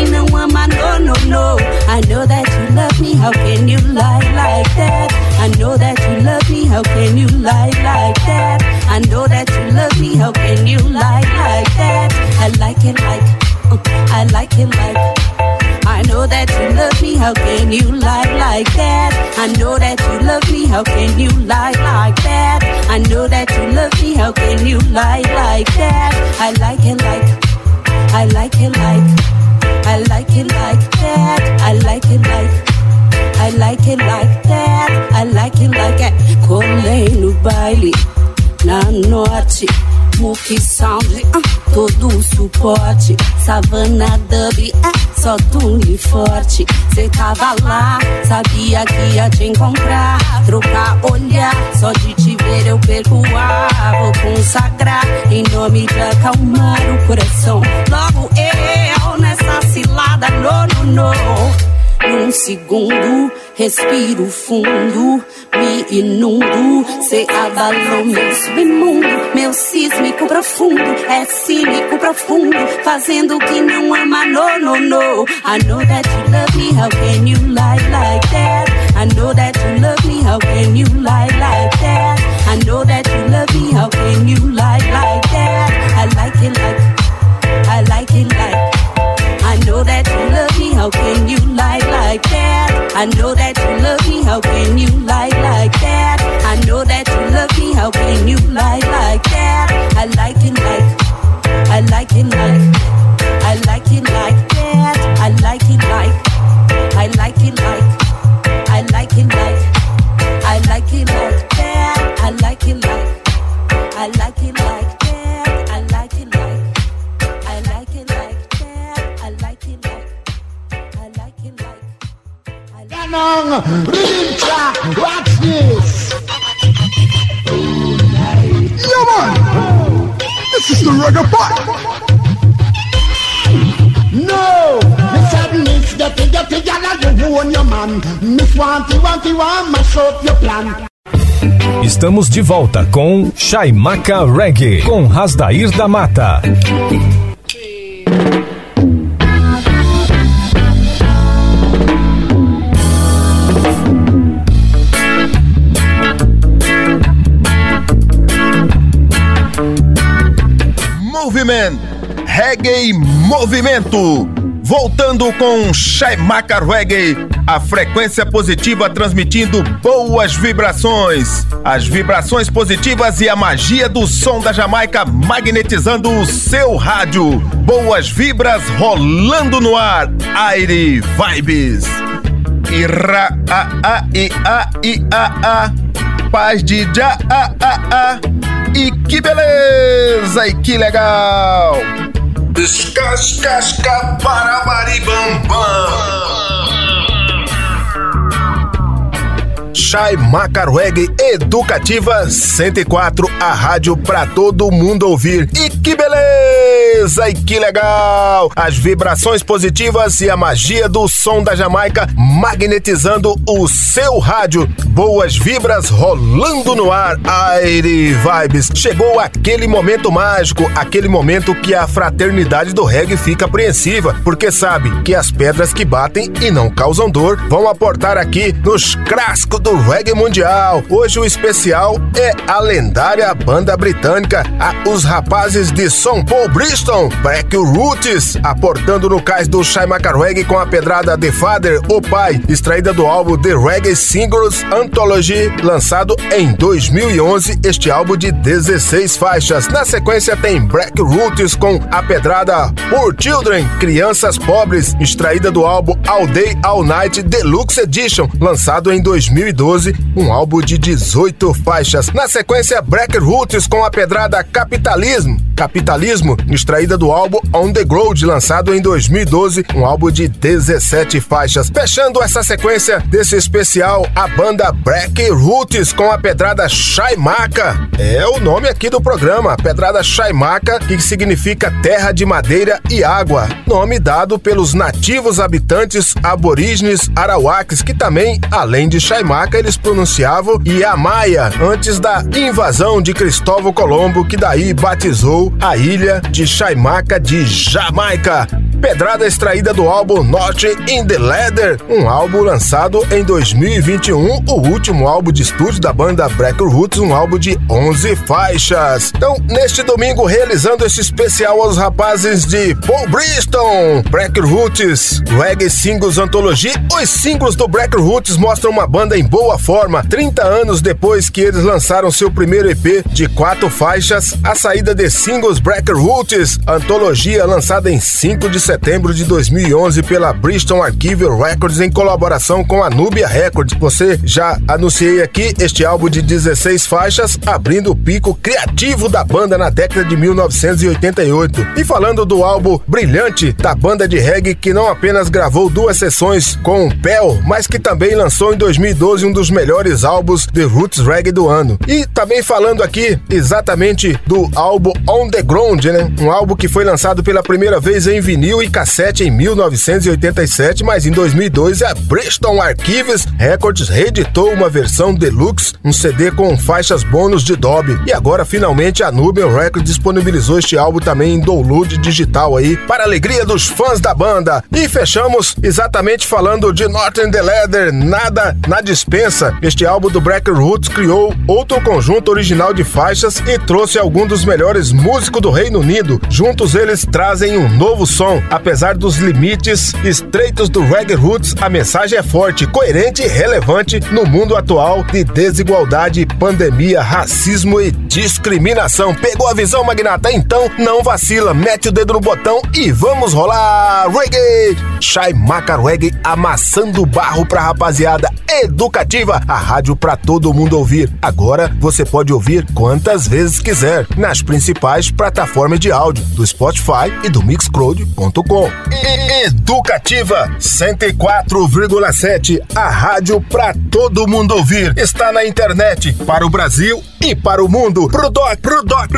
Que não ama, no, no, no. I know that you love me, how can you lie like that? I know that you love me, how can you lie like that? I know that you love me, how can you lie like that? I like it like, uh, I like it like. I know that you love me, how can you lie like that? I know that you love me, how can you lie like that? I know that you love me, how can you lie like that? I like it like, I like it like, I like it like that. I like it like, I like it like that. I like it like that. Colei no baile, na norte. Mookie Sound, ah, todo o suporte. Savana Dub, é só tune forte. Cê tava lá, sabia que ia te encontrar. Trocar olhar, só de te ver eu perco o. Vou consagrar, em nome de acalmar o coração. Logo eu, cilada, no, no, no. Num segundo, respiro fundo, me inundo. Cê abalou meu submundo, meu sísmico profundo. É cínico profundo, fazendo que não ama, no, no, no. I know that you love me, how can you lie like that? I know that you love me, how can you lie like that? I know that you love me, how can you lie like that? I like it like, I like it like. I know that you love me, how can you lie Estamos de volta com Chaimaca Reggae, com Rasdair da Mata. Movimento, reggae movimento. Voltando com Shaimaka Reggae, a frequência positiva transmitindo boas vibrações. As vibrações positivas e a magia do som da Jamaica magnetizando o seu rádio. Boas vibras rolando no ar. Aire Vibes. Ira a a i a i a a. Paz de já a a a. E que beleza! E que legal! Descascasca para maribambam. Chai Macarweg Educativa 104, a rádio pra todo mundo ouvir. E que beleza! E que legal! As vibrações positivas e a magia do som da Jamaica magnetizando o seu rádio. Boas vibras rolando no ar. Aire Vibes. Chegou aquele momento mágico, aquele momento que a fraternidade do reggae fica apreensiva, porque sabe que as pedras que batem e não causam dor vão aportar aqui nos crascos do reggae mundial. Hoje o especial é a lendária banda britânica, a Os Rapazes de São Paul Bristol, Black Roots, aportando no cais do Shai Reggae com a pedrada The Father, O Pai, extraída do álbum The Reggae Singles Anthology, lançado em 2011, este álbum de 16 faixas. Na sequência tem Black Roots com a pedrada Poor Children, Crianças Pobres, extraída do álbum All Day All Night Deluxe Edition, lançado em 2012, um álbum de 18 faixas. Na sequência, Black Roots com a pedrada Capitalismo, Capitalismo, extraída do álbum On the Road, lançado em 2012, um álbum de 17 faixas. Fechando essa sequência desse especial, a banda Black Roots com a pedrada Shaimaka. É o nome aqui do programa, pedrada Shaimaka, que significa terra de madeira e água. Nome dado pelos nativos habitantes aborígenes arawakes, que também, além de Shaimaka, eles pronunciavam Yamaya, antes da invasão de Cristóvão Colombo, que daí batizou a ilha de Shaimaka de Jamaica. Pedrada extraída do álbum Not in the Leather, um álbum lançado em 2021, o último álbum de estúdio da banda Black Roots, um álbum de 11 faixas. Então, neste domingo, realizando esse especial aos rapazes de Paul Bristol, Black Roots, Reggae Singles Anthology, os singles do Black Roots mostram uma banda em boa forma, 30 anos depois que eles lançaram seu primeiro EP de quatro faixas, a saída de singles Black Roots, antologia lançada em 5 de setembro de 2011 pela Bristol Archival Records em colaboração com a Nubia Records. Você já anunciei aqui este álbum de 16 faixas, abrindo o pico criativo da banda na década de 1988. E falando do álbum brilhante da banda de reggae que não apenas gravou duas sessões com o Pel, mas que também lançou em 2012 um dos melhores álbuns de roots reggae do ano. E também falando aqui exatamente do álbum On the Ground, né? Um álbum que foi lançado pela primeira vez em vinil e cassete em 1987, mas em 2002 a Bristol Archives Records reeditou uma versão deluxe, um CD com faixas bônus de Dolby. E agora finalmente a Nubian Records disponibilizou este álbum também em download digital aí, para alegria dos fãs da banda. E fechamos exatamente falando de Northern the Leather, nada na dispensa. Este álbum do Black Roots criou outro conjunto original de faixas e trouxe alguns dos melhores músicos do Reino Unido. Juntos eles trazem um novo som. Apesar dos limites estreitos do Reggae Roots, a mensagem é forte, coerente e relevante no mundo atual de desigualdade, pandemia, racismo e discriminação. Pegou a visão, magnata? Então não vacila, mete o dedo no botão e vamos rolar reggae! Shai Maca Reggae amassando barro pra rapaziada educativa, a rádio pra todo mundo ouvir. Agora você pode ouvir quantas vezes quiser nas principais plataformas de áudio do Spotify e do Mixcloud.com. Educativa 104,7, a rádio pra todo mundo ouvir. Está na internet para o Brasil e para o mundo. Pro doc, pro doc.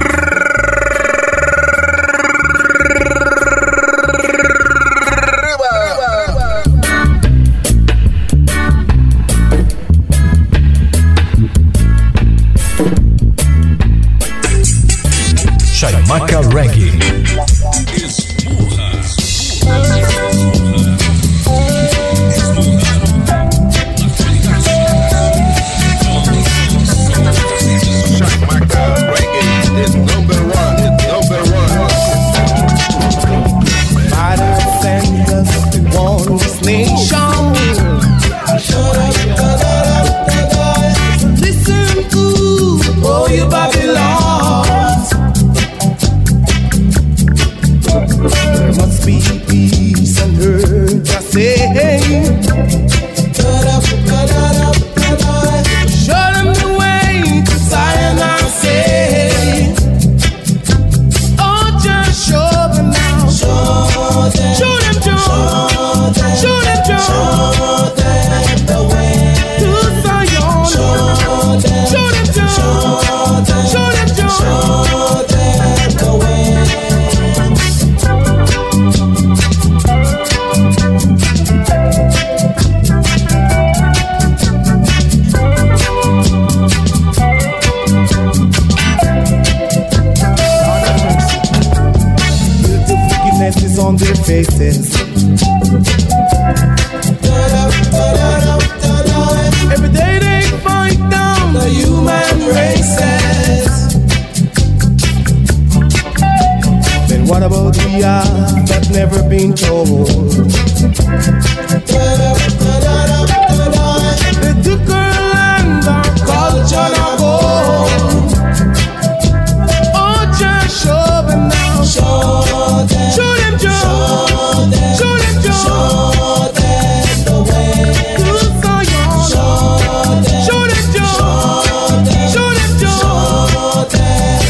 Never been told. They took our land, culture. Oh, just show them now. Show them. Show them, Show them.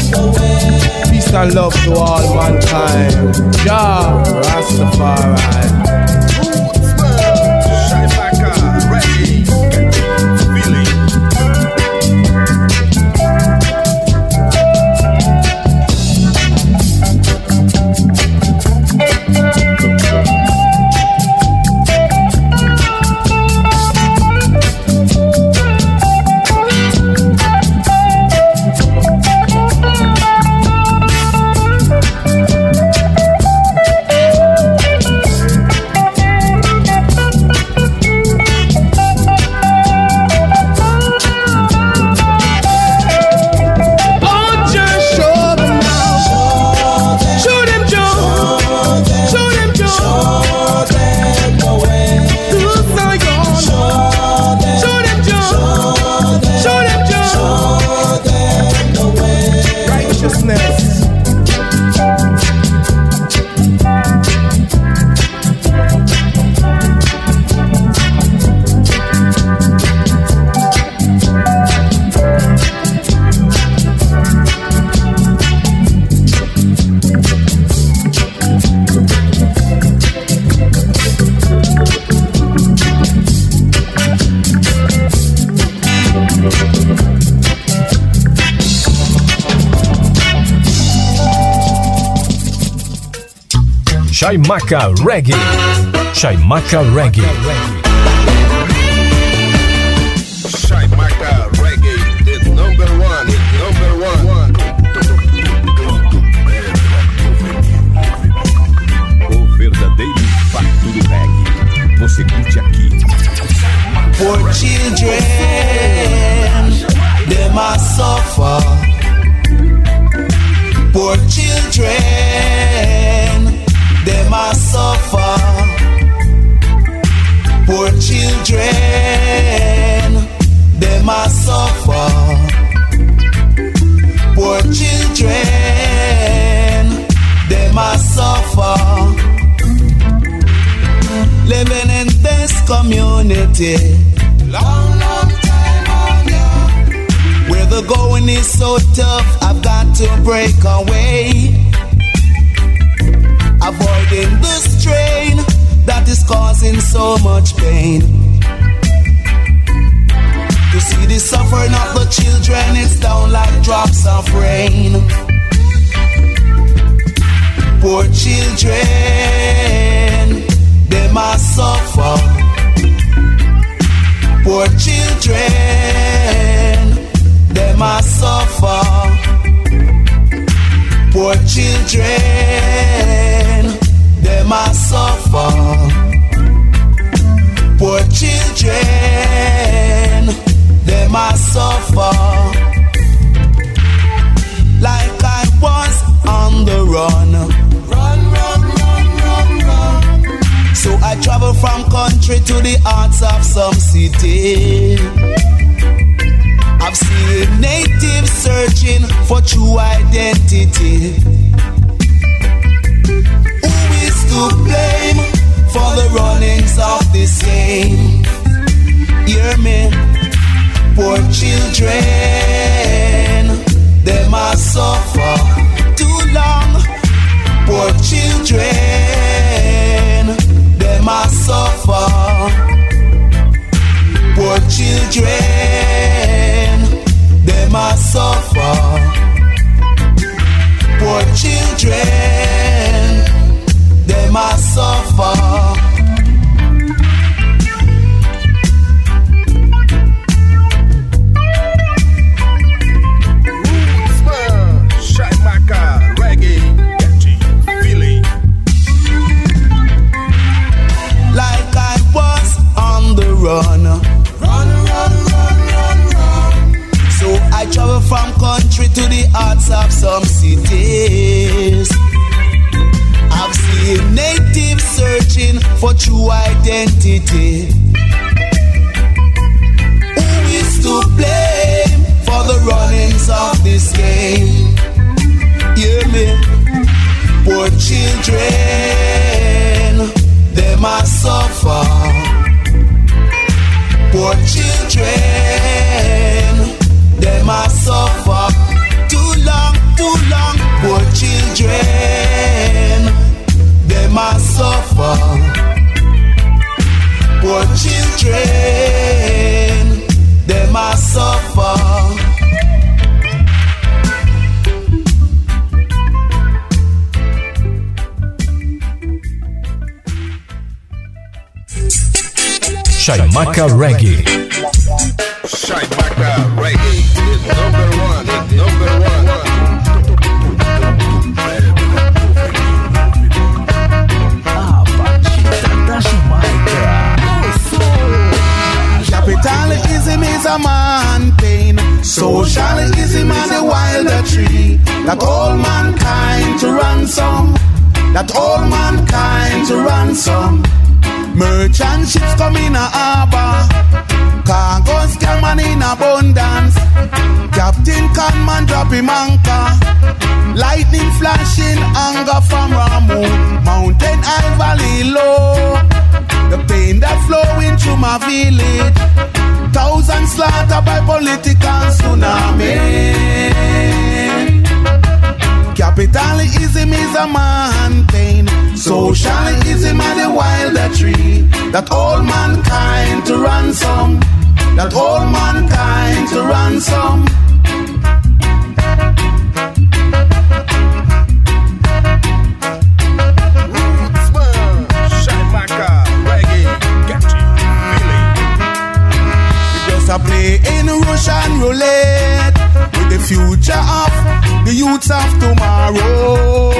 The way. Peace and love to all mankind. Jah far Chaimaca Reggae. Chaimaca Reggae. Chaimaca Reggae, the number one, number one. O verdadeiro impacto do reggae. Você curte aqui. Poor children, them a suffer. Poor children, them a suffer. Poor children, them a suffer. Poor children, them a suffer. Living in this community. Long, long time on ya. Where the going is so tough, I've got to break away. Avoiding the strain that is causing so much pain. To see the suffering of the children, it's down like drops of rain. Poor children, they must suffer. Poor children, they must suffer. Poor children, they must suffer. Poor children, they must suffer. Like I was on the run. Run, run, run, run, run. So I travel from country to the hearts of some city. I've seen natives searching for true identity. Who is to blame for the runnings of the same? Hear me, poor children, they must suffer too long. Poor children, they must suffer. Poor children, must suffer. Poor children, they must suffer. From country to the hearts of some cities. for true identity. Who is to blame for the runnings of this game? Hear me, poor children, they must suffer. Poor children, children, they must suffer. Poor children, they must suffer. Chaimaca Reggae. Chaimaca Reggae is number one, is number one. Wilder tree. That all mankind to ransom. That all mankind to ransom. Merchant ships come in a harbor. Cargoes come in abundance. Captain Conman drop him anchor. Lightning flashing, anger from Ramu. Mountain high, valley low. The pain that flowing through my village. Thousands slaughtered by political tsunami. Capitalism is a man pain. Socialism is a wilder tree. That all mankind to ransom. That all mankind to ransom. A play in Russian roulette with the future of the youths of tomorrow.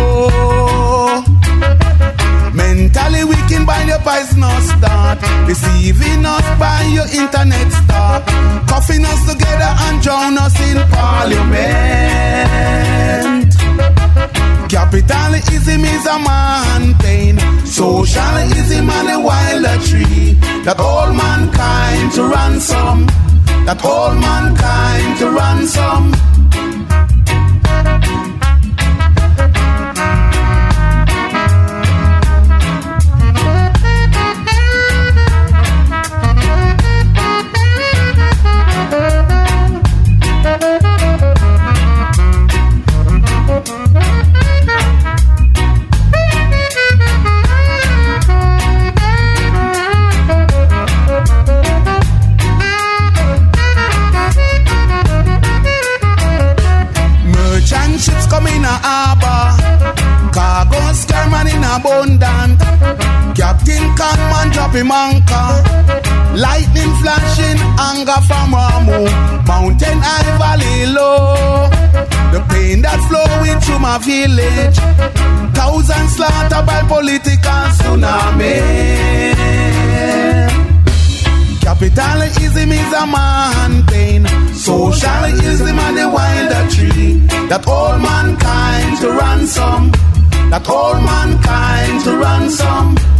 Mentally weakened by your poisonous start, deceiving us by your internet star, coughing us together and drown us in parliament. Capitalism is a man pain. Socialism and a wilder tree. That all mankind to ransom. That all mankind to ransom. Him anchor. Lightning flashing, anger from Ramu. Mountain high, valley low. The pain that flowing through my village. Thousands slaughtered by political tsunami. Capitalism is a man pain. Socialism and the wilder tree. That all mankind to ransom. That all mankind to ransom.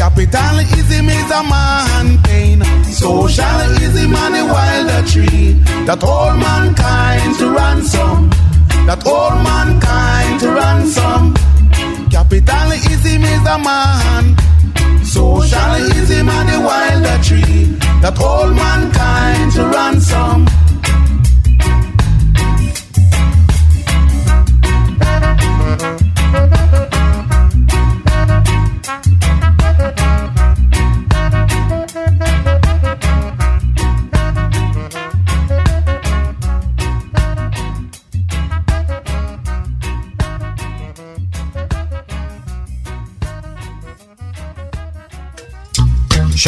Capitalism is a man pain. Socialism and the wilder tree. That all mankind to ransom. That all mankind to ransom. Capitalism is a man. Socialism and the wilder tree. That all mankind to ransom.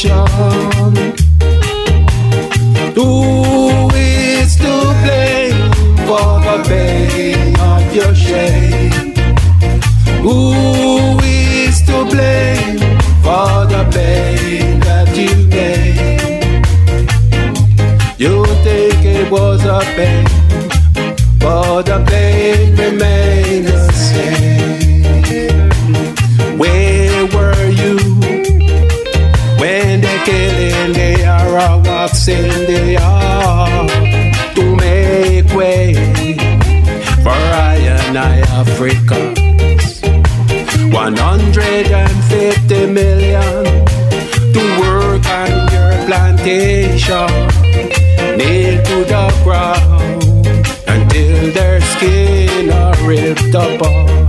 Who is to blame for the pain of your shame? Who is to blame for the pain that you gave? You think it was a pain, 150 million to work on your plantation, nailed to the ground until their skin are ripped apart.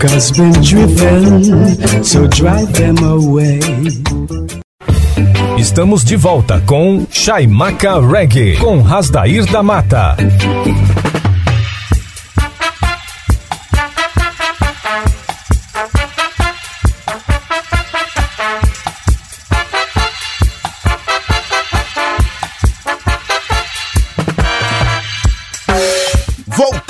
Has been driven, so drive them away. Estamos de volta com Chaimaca Reggae, com Rasdair da Mata.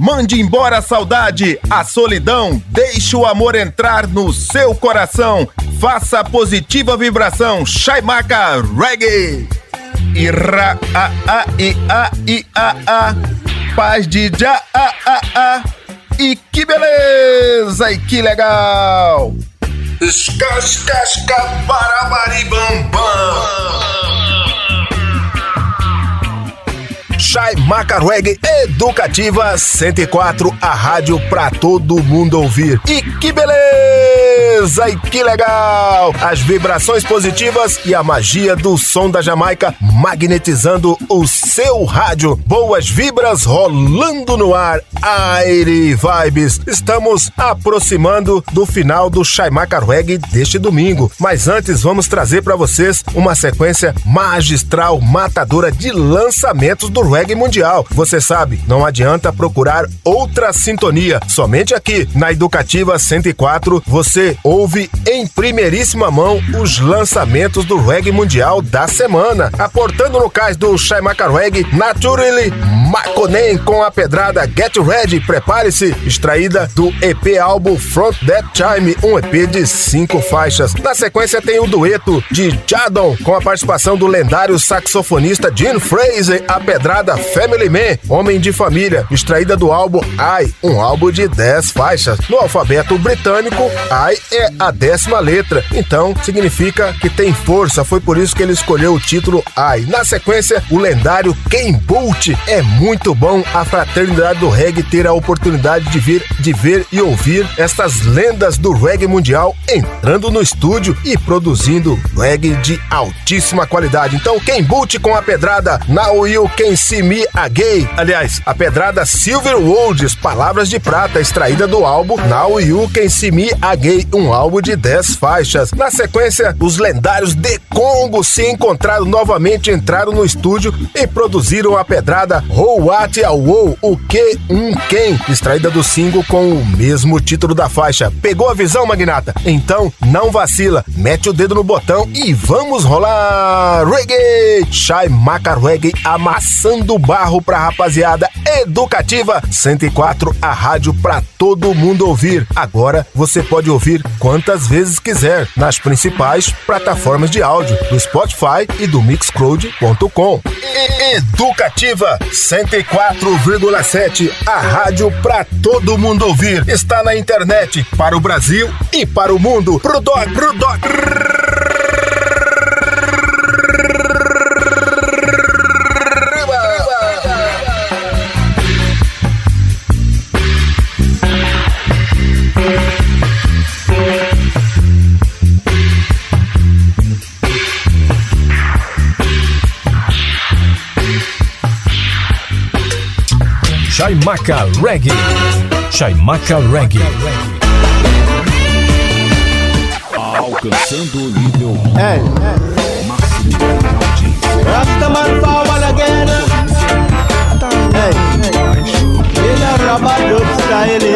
Mande embora a saudade, a solidão, deixe o amor entrar no seu coração. Faça a positiva vibração. Chaimaca Reggae. Ira a a i a i a a. Paz de já a a a. E que beleza e que legal. Escascasca barabaribam bam. Shai Macarweg Educativa 104, a rádio pra todo mundo ouvir. E que beleza! E que legal! As vibrações positivas e a magia do som da Jamaica magnetizando o seu rádio. Boas vibras rolando no ar. Aire Vibes. Estamos aproximando do final do Shai Macarweg deste domingo. Mas antes, vamos trazer para vocês uma sequência magistral, matadora de lançamentos do reggae mundial. Você sabe, não adianta procurar outra sintonia. Somente aqui na Educativa 104 você ouve em primeiríssima mão os lançamentos do reggae mundial da semana. Aportando no cais do Shaimaka Reggae, Naturally Makonen com a pedrada Get Ready, prepare-se, extraída do EP álbum Front That Time, um EP de cinco faixas. Na sequência tem o dueto de Jadon com a participação do lendário saxofonista Gene Fraser, a pedrada Family Man, Homem de Família, extraída do álbum I, um álbum de 10 faixas. No alfabeto britânico, I é a décima letra, então significa que tem força, foi por isso que ele escolheu o título I. Na sequência, o lendário Ken Bolt. É muito bom a fraternidade do reggae ter a oportunidade de vir, de ver e ouvir estas lendas do reggae mundial entrando no estúdio e produzindo reggae de altíssima qualidade. Então, Ken Bolt com a pedrada Now You Can See Me Again. Aliás, a pedrada Silver Wolds, Palavras de Prata, extraída do álbum Now You Can See Me Again, um álbum de 10 faixas. Na sequência, os lendários The Congo se encontraram novamente, entraram no estúdio e produziram a pedrada How What A Wow, o que um quem, extraída do single com o mesmo título da faixa. Pegou a visão, magnata? Então, não vacila, mete o dedo no botão e vamos rolar reggae! Shai Maca Reggae amassando barro pra rapaziada educativa 104, a rádio pra todo mundo ouvir. Agora você pode ouvir quantas vezes quiser nas principais plataformas de áudio do Spotify e do Mixcloud.com. Educativa 104,7, a rádio pra todo mundo ouvir. Está na internet para o Brasil e para o mundo. Pro Doc, pro Doc. Chaimaca Reggae. Chaimaca Reggae. Alcançando o nível Hey, máximo de audiência. Rastaman forward again. Hey, in a rubber dub style.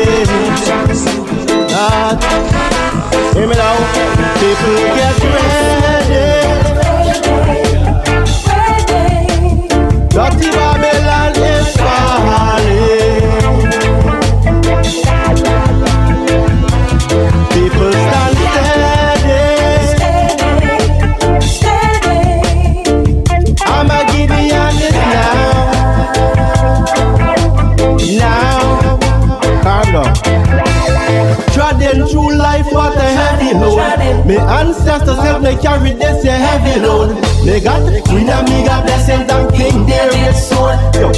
Ah, hear me now. People get ready. Dirty Babylon true life what a heavy load. Me ancestors help me carry this a heavy load. Me got Queen Amiga blessings and King Darius sword. Yo,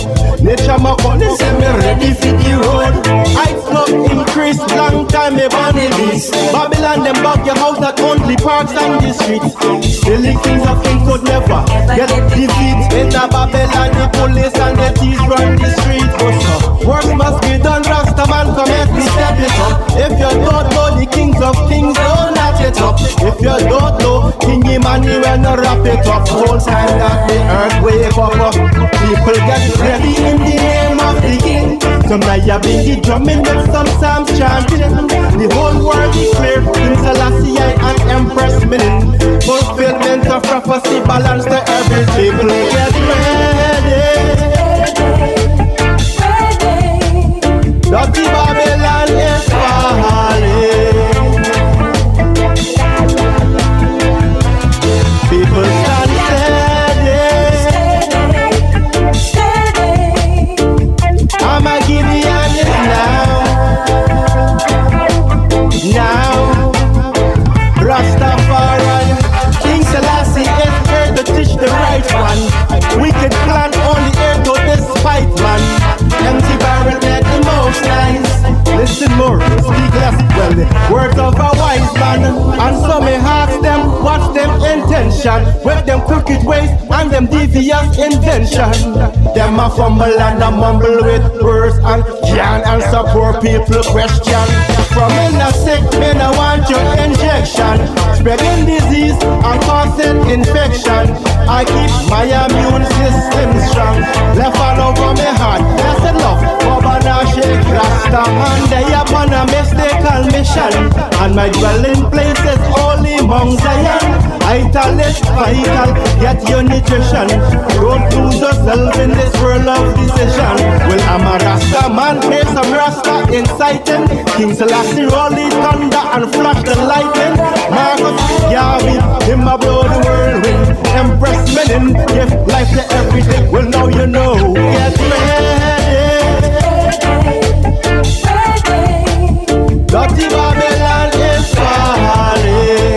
nature my calling, say me ready for the road. I flow increase, long time me in this. Babylon them bug your house that only parks and the streets. Silly kings of kings could never get defeat. In the Babylon, the police and the thieves run the street. Uh, work must be done, Rastaman come me step it up. If you don't know the kings of kings, don't knock it up. If you don't know King Emmanuel, no wrap it up. Whole time that the earth wake up, uh, people get ready in the name of the king. Some Naya bring the drumming with some psalms chanting. The whole world declare King Selassie and Empress Minin. Fulfillment of prophecy, balance to every people get ready. Dirty Babylon is sure. Well, words of a wise man. And me. may ask them, what's them intention? With them crooked ways and them devious invention. Them a fumble and a mumble with words and can't answer poor people question. From in a sick, men I want your injection. Spreading disease and causing infection. I keep my immune system strong. Left hand over my heart, blessed love. Now shake Rasta and they upon a mystical mission. And my dwelling place is only Mount Zion. Vital is vital, get your nutrition. Don't lose yourself in this world of decision. Well, I'm a Rasta man, here's some Rasta inciting. King Selassie roll the thunder and flash the lightning. Marcus Garvey, him a blow the whirlwind. Empress Menin, give life to everything. Well, now you know. Get ready. Babylon is falling.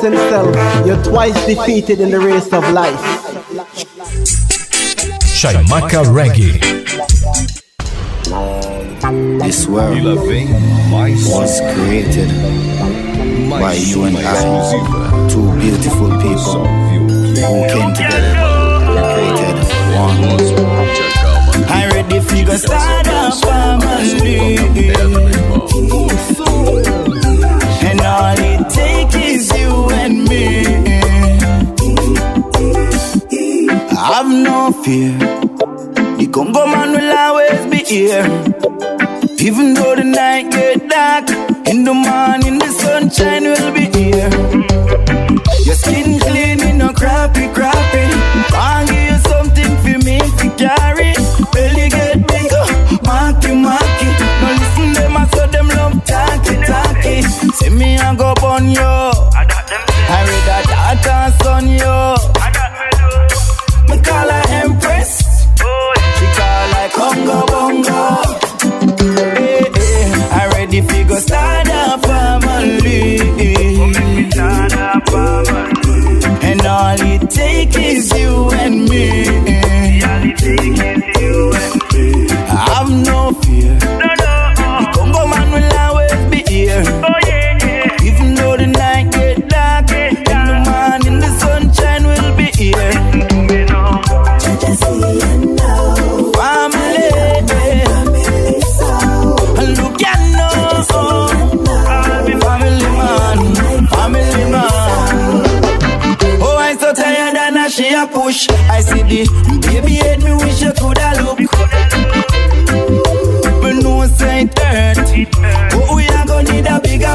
Confidence in self, you're twice defeated in the race of life. Chaimaca Reggae. This world was created by you and I, two beautiful people who came together and created one. I ready for go start a family. And all it takes is you and me. Have no fear. The Congo man will always be here. Even though the night get dark, in the morning the sunshine will be here. Your skin clean,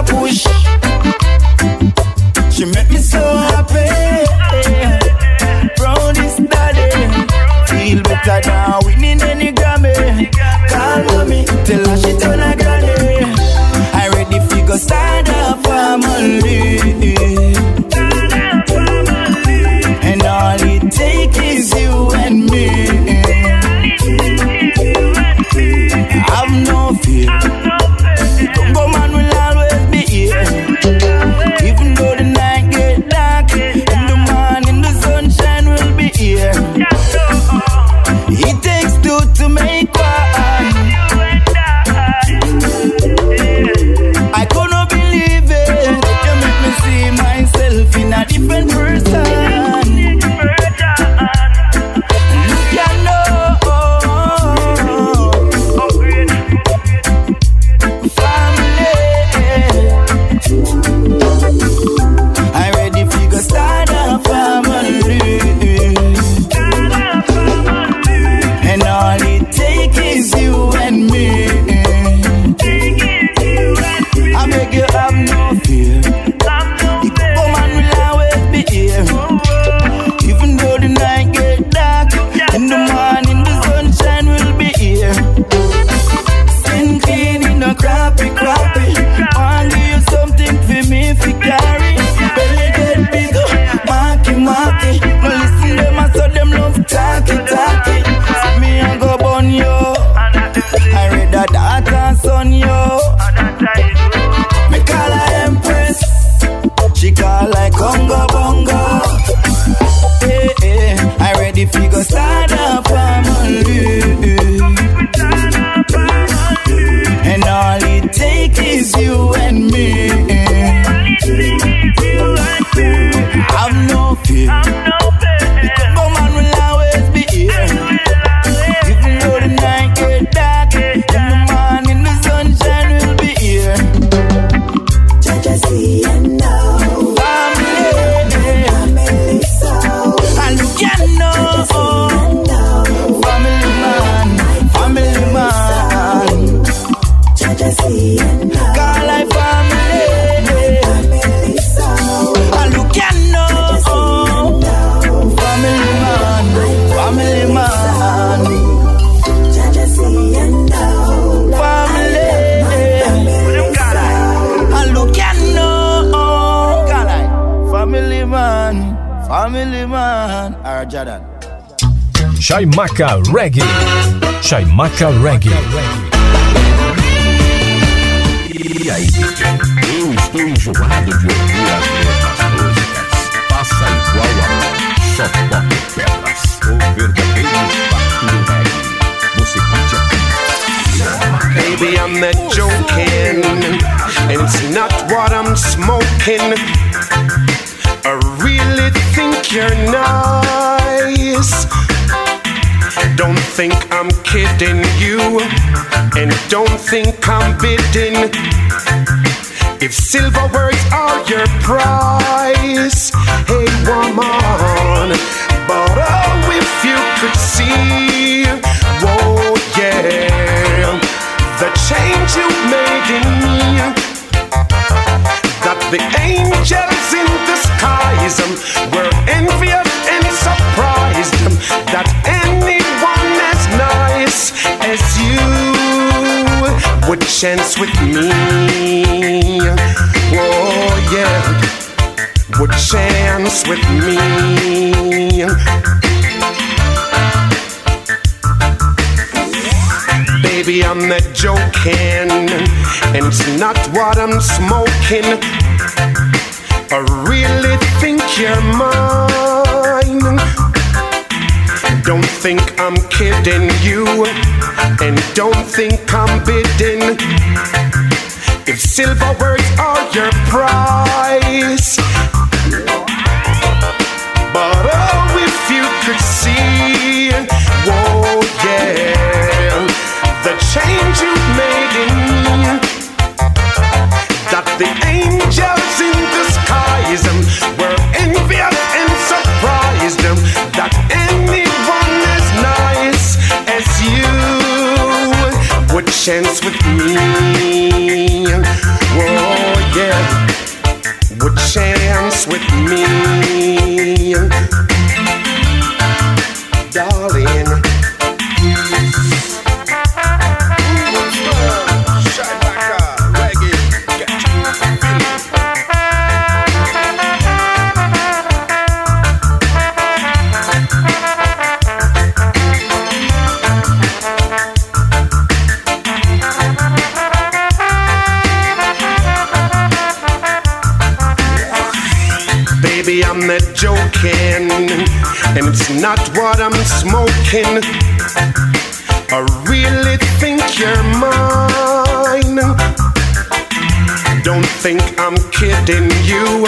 push. Chaimaca Reggae. Chaimaca Reggae. E aí, Eu estou enjoado de ouvir as mesmas músicas. Faça igual a. Só toque. O verdadeiro do reggae. Você. Baby, I'm not joking, and it's not what I'm smoking. I really think you're nice. Don't think I'm kidding you, and don't think I'm bidding. If silver words are your price, hey woman, but oh, if you could see, whoa, yeah, the change you've made in me, that the angels in the skies um, were envious and surprised um, that would chance with me. Oh, yeah, would chance with me. Baby, I'm not joking, and it's not what I'm smoking. I really think you're mine. Don't think I'm kidding you, and don't think I'm bidding. If silver words are your price, but oh, if you could see, whoa, yeah, the change you made in me, that the chance with me. Oh, yeah, would chance with me. Darling. Not what I'm smoking. I really think you're mine. Don't think I'm kidding you,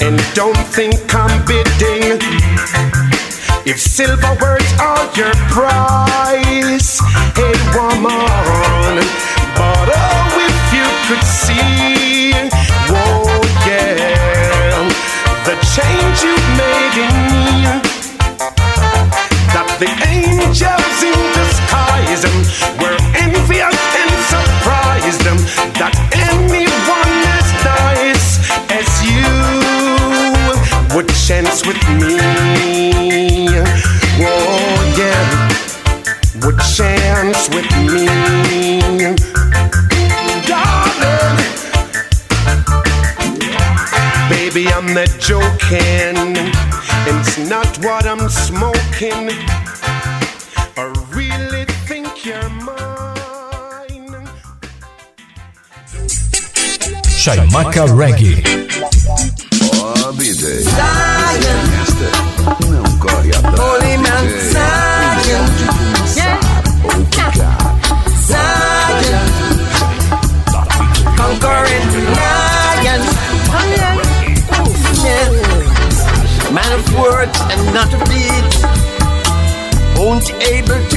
and don't think I'm bidding. If silver words are your price, hey woman, but oh, if you could see, whoa, yeah, the change you've made in me, that the angels in the skies um, were envious and surprised them, that anyone as nice as you would chance with me. Oh yeah, would chance with me, darling. Baby, I'm not joking, it's not what I'm smoking. I really think you're mine. Chaimaca Reggae.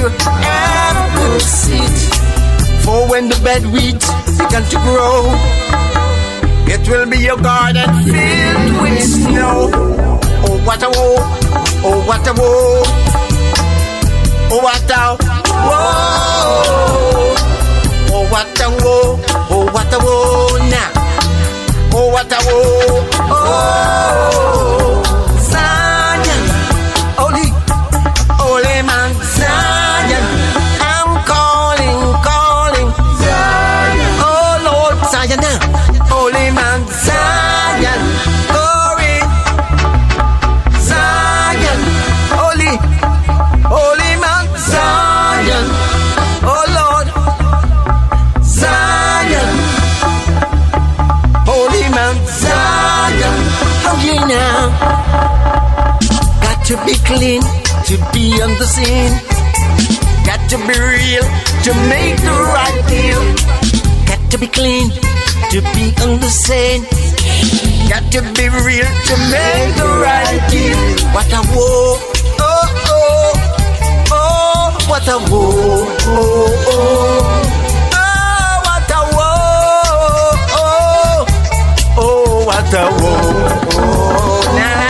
Able to ever. For when the bad weeds began to grow, It will be your garden filled with snow. Oh, what a woe! Oh, what a woe! Oh, what a woe! Oh, what a woe! Oh, what a woe now! Oh, what a woe! Oh, Zion, holy, holy man, Zion. To be clean to be on the scene. Got to be real to make the right deal. Got to be clean to be on the scene. Got to be real to make the right deal. What a war. Oh, oh, oh, what a war. Oh, oh. Oh, what a war. Oh, oh, oh what a war. Oh,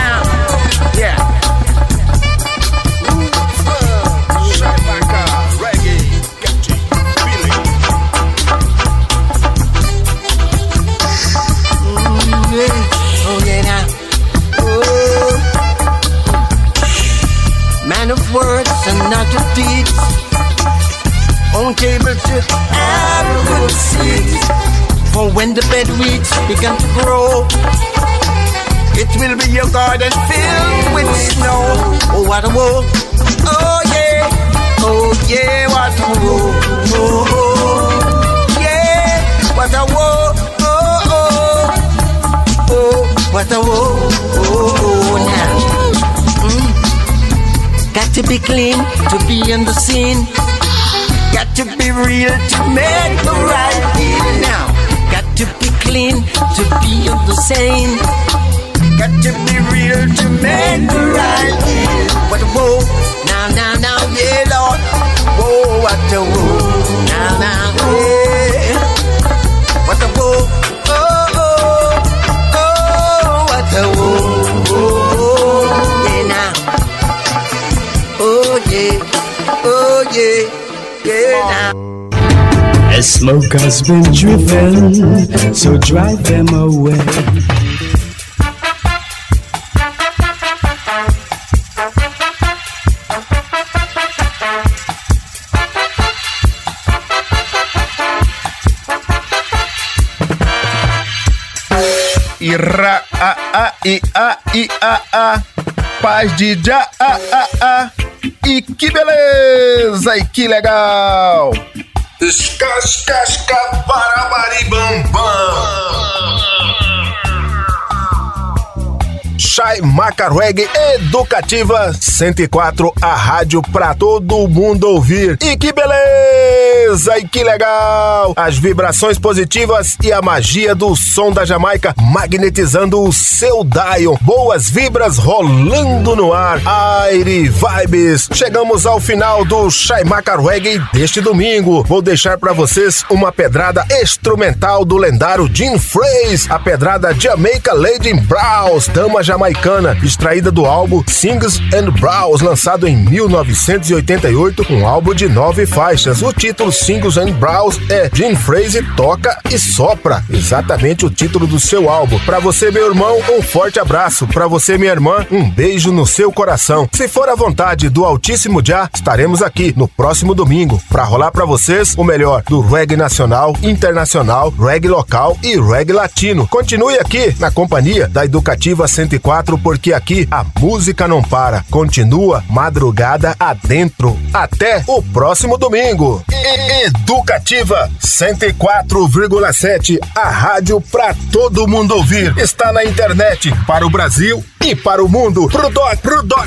For when the bed weeds begin to grow, it will be your garden filled with snow. Oh, what a woe! Oh, yeah! Oh, yeah, what a woe! Oh, oh, yeah! What a woe! Oh, oh, oh, what a woe! Oh, oh, now. Mm. Got to be clean to be in the scene. Got to be real to make the right deal now. To be clean to be on the same. Got to be real to make the right. What a woe, now, now, now, yeah, Lord. Whoa, what a woe, now, now, yeah. What a woe, oh, oh, oh, what a woe, oh, oh, yeah, now. Oh, yeah, As smoke has been driven, so drive them away. Ira, a, a, i, a, a, a. Paz de já, a, a, a. E que beleza, e que legal. Escascasca barabaribambam. Chai Macarweg Educativa 104, a rádio pra todo mundo ouvir. E que beleza! E que legal! As vibrações positivas e a magia do som da Jamaica magnetizando o seu Dion. Boas vibras rolando no ar. Aire Vibes. Chegamos ao final do Chai Macarweg deste domingo. Vou deixar pra vocês uma pedrada instrumental do lendário Jim Fraze, a pedrada Jamaica Lady Browse, dama jamaicana, extraída do álbum Sings and Browse, lançado em 1988, um álbum de nove faixas. O título Singles and Browse é Jim Fraze toca e sopra, exatamente o título do seu álbum. Pra você, meu irmão, um forte abraço. Pra você, minha irmã, um beijo no seu coração. Se for a vontade do Altíssimo Já, estaremos aqui no próximo domingo pra rolar pra vocês o melhor do reggae nacional, internacional, reggae local e reggae latino. Continue aqui na companhia da Educativa 104, porque aqui a música não para. Continua madrugada adentro. Até o próximo domingo. E- Educativa 104,7, a rádio para todo mundo ouvir. Está na internet para o Brasil e para o mundo. Pro doc, pro doc.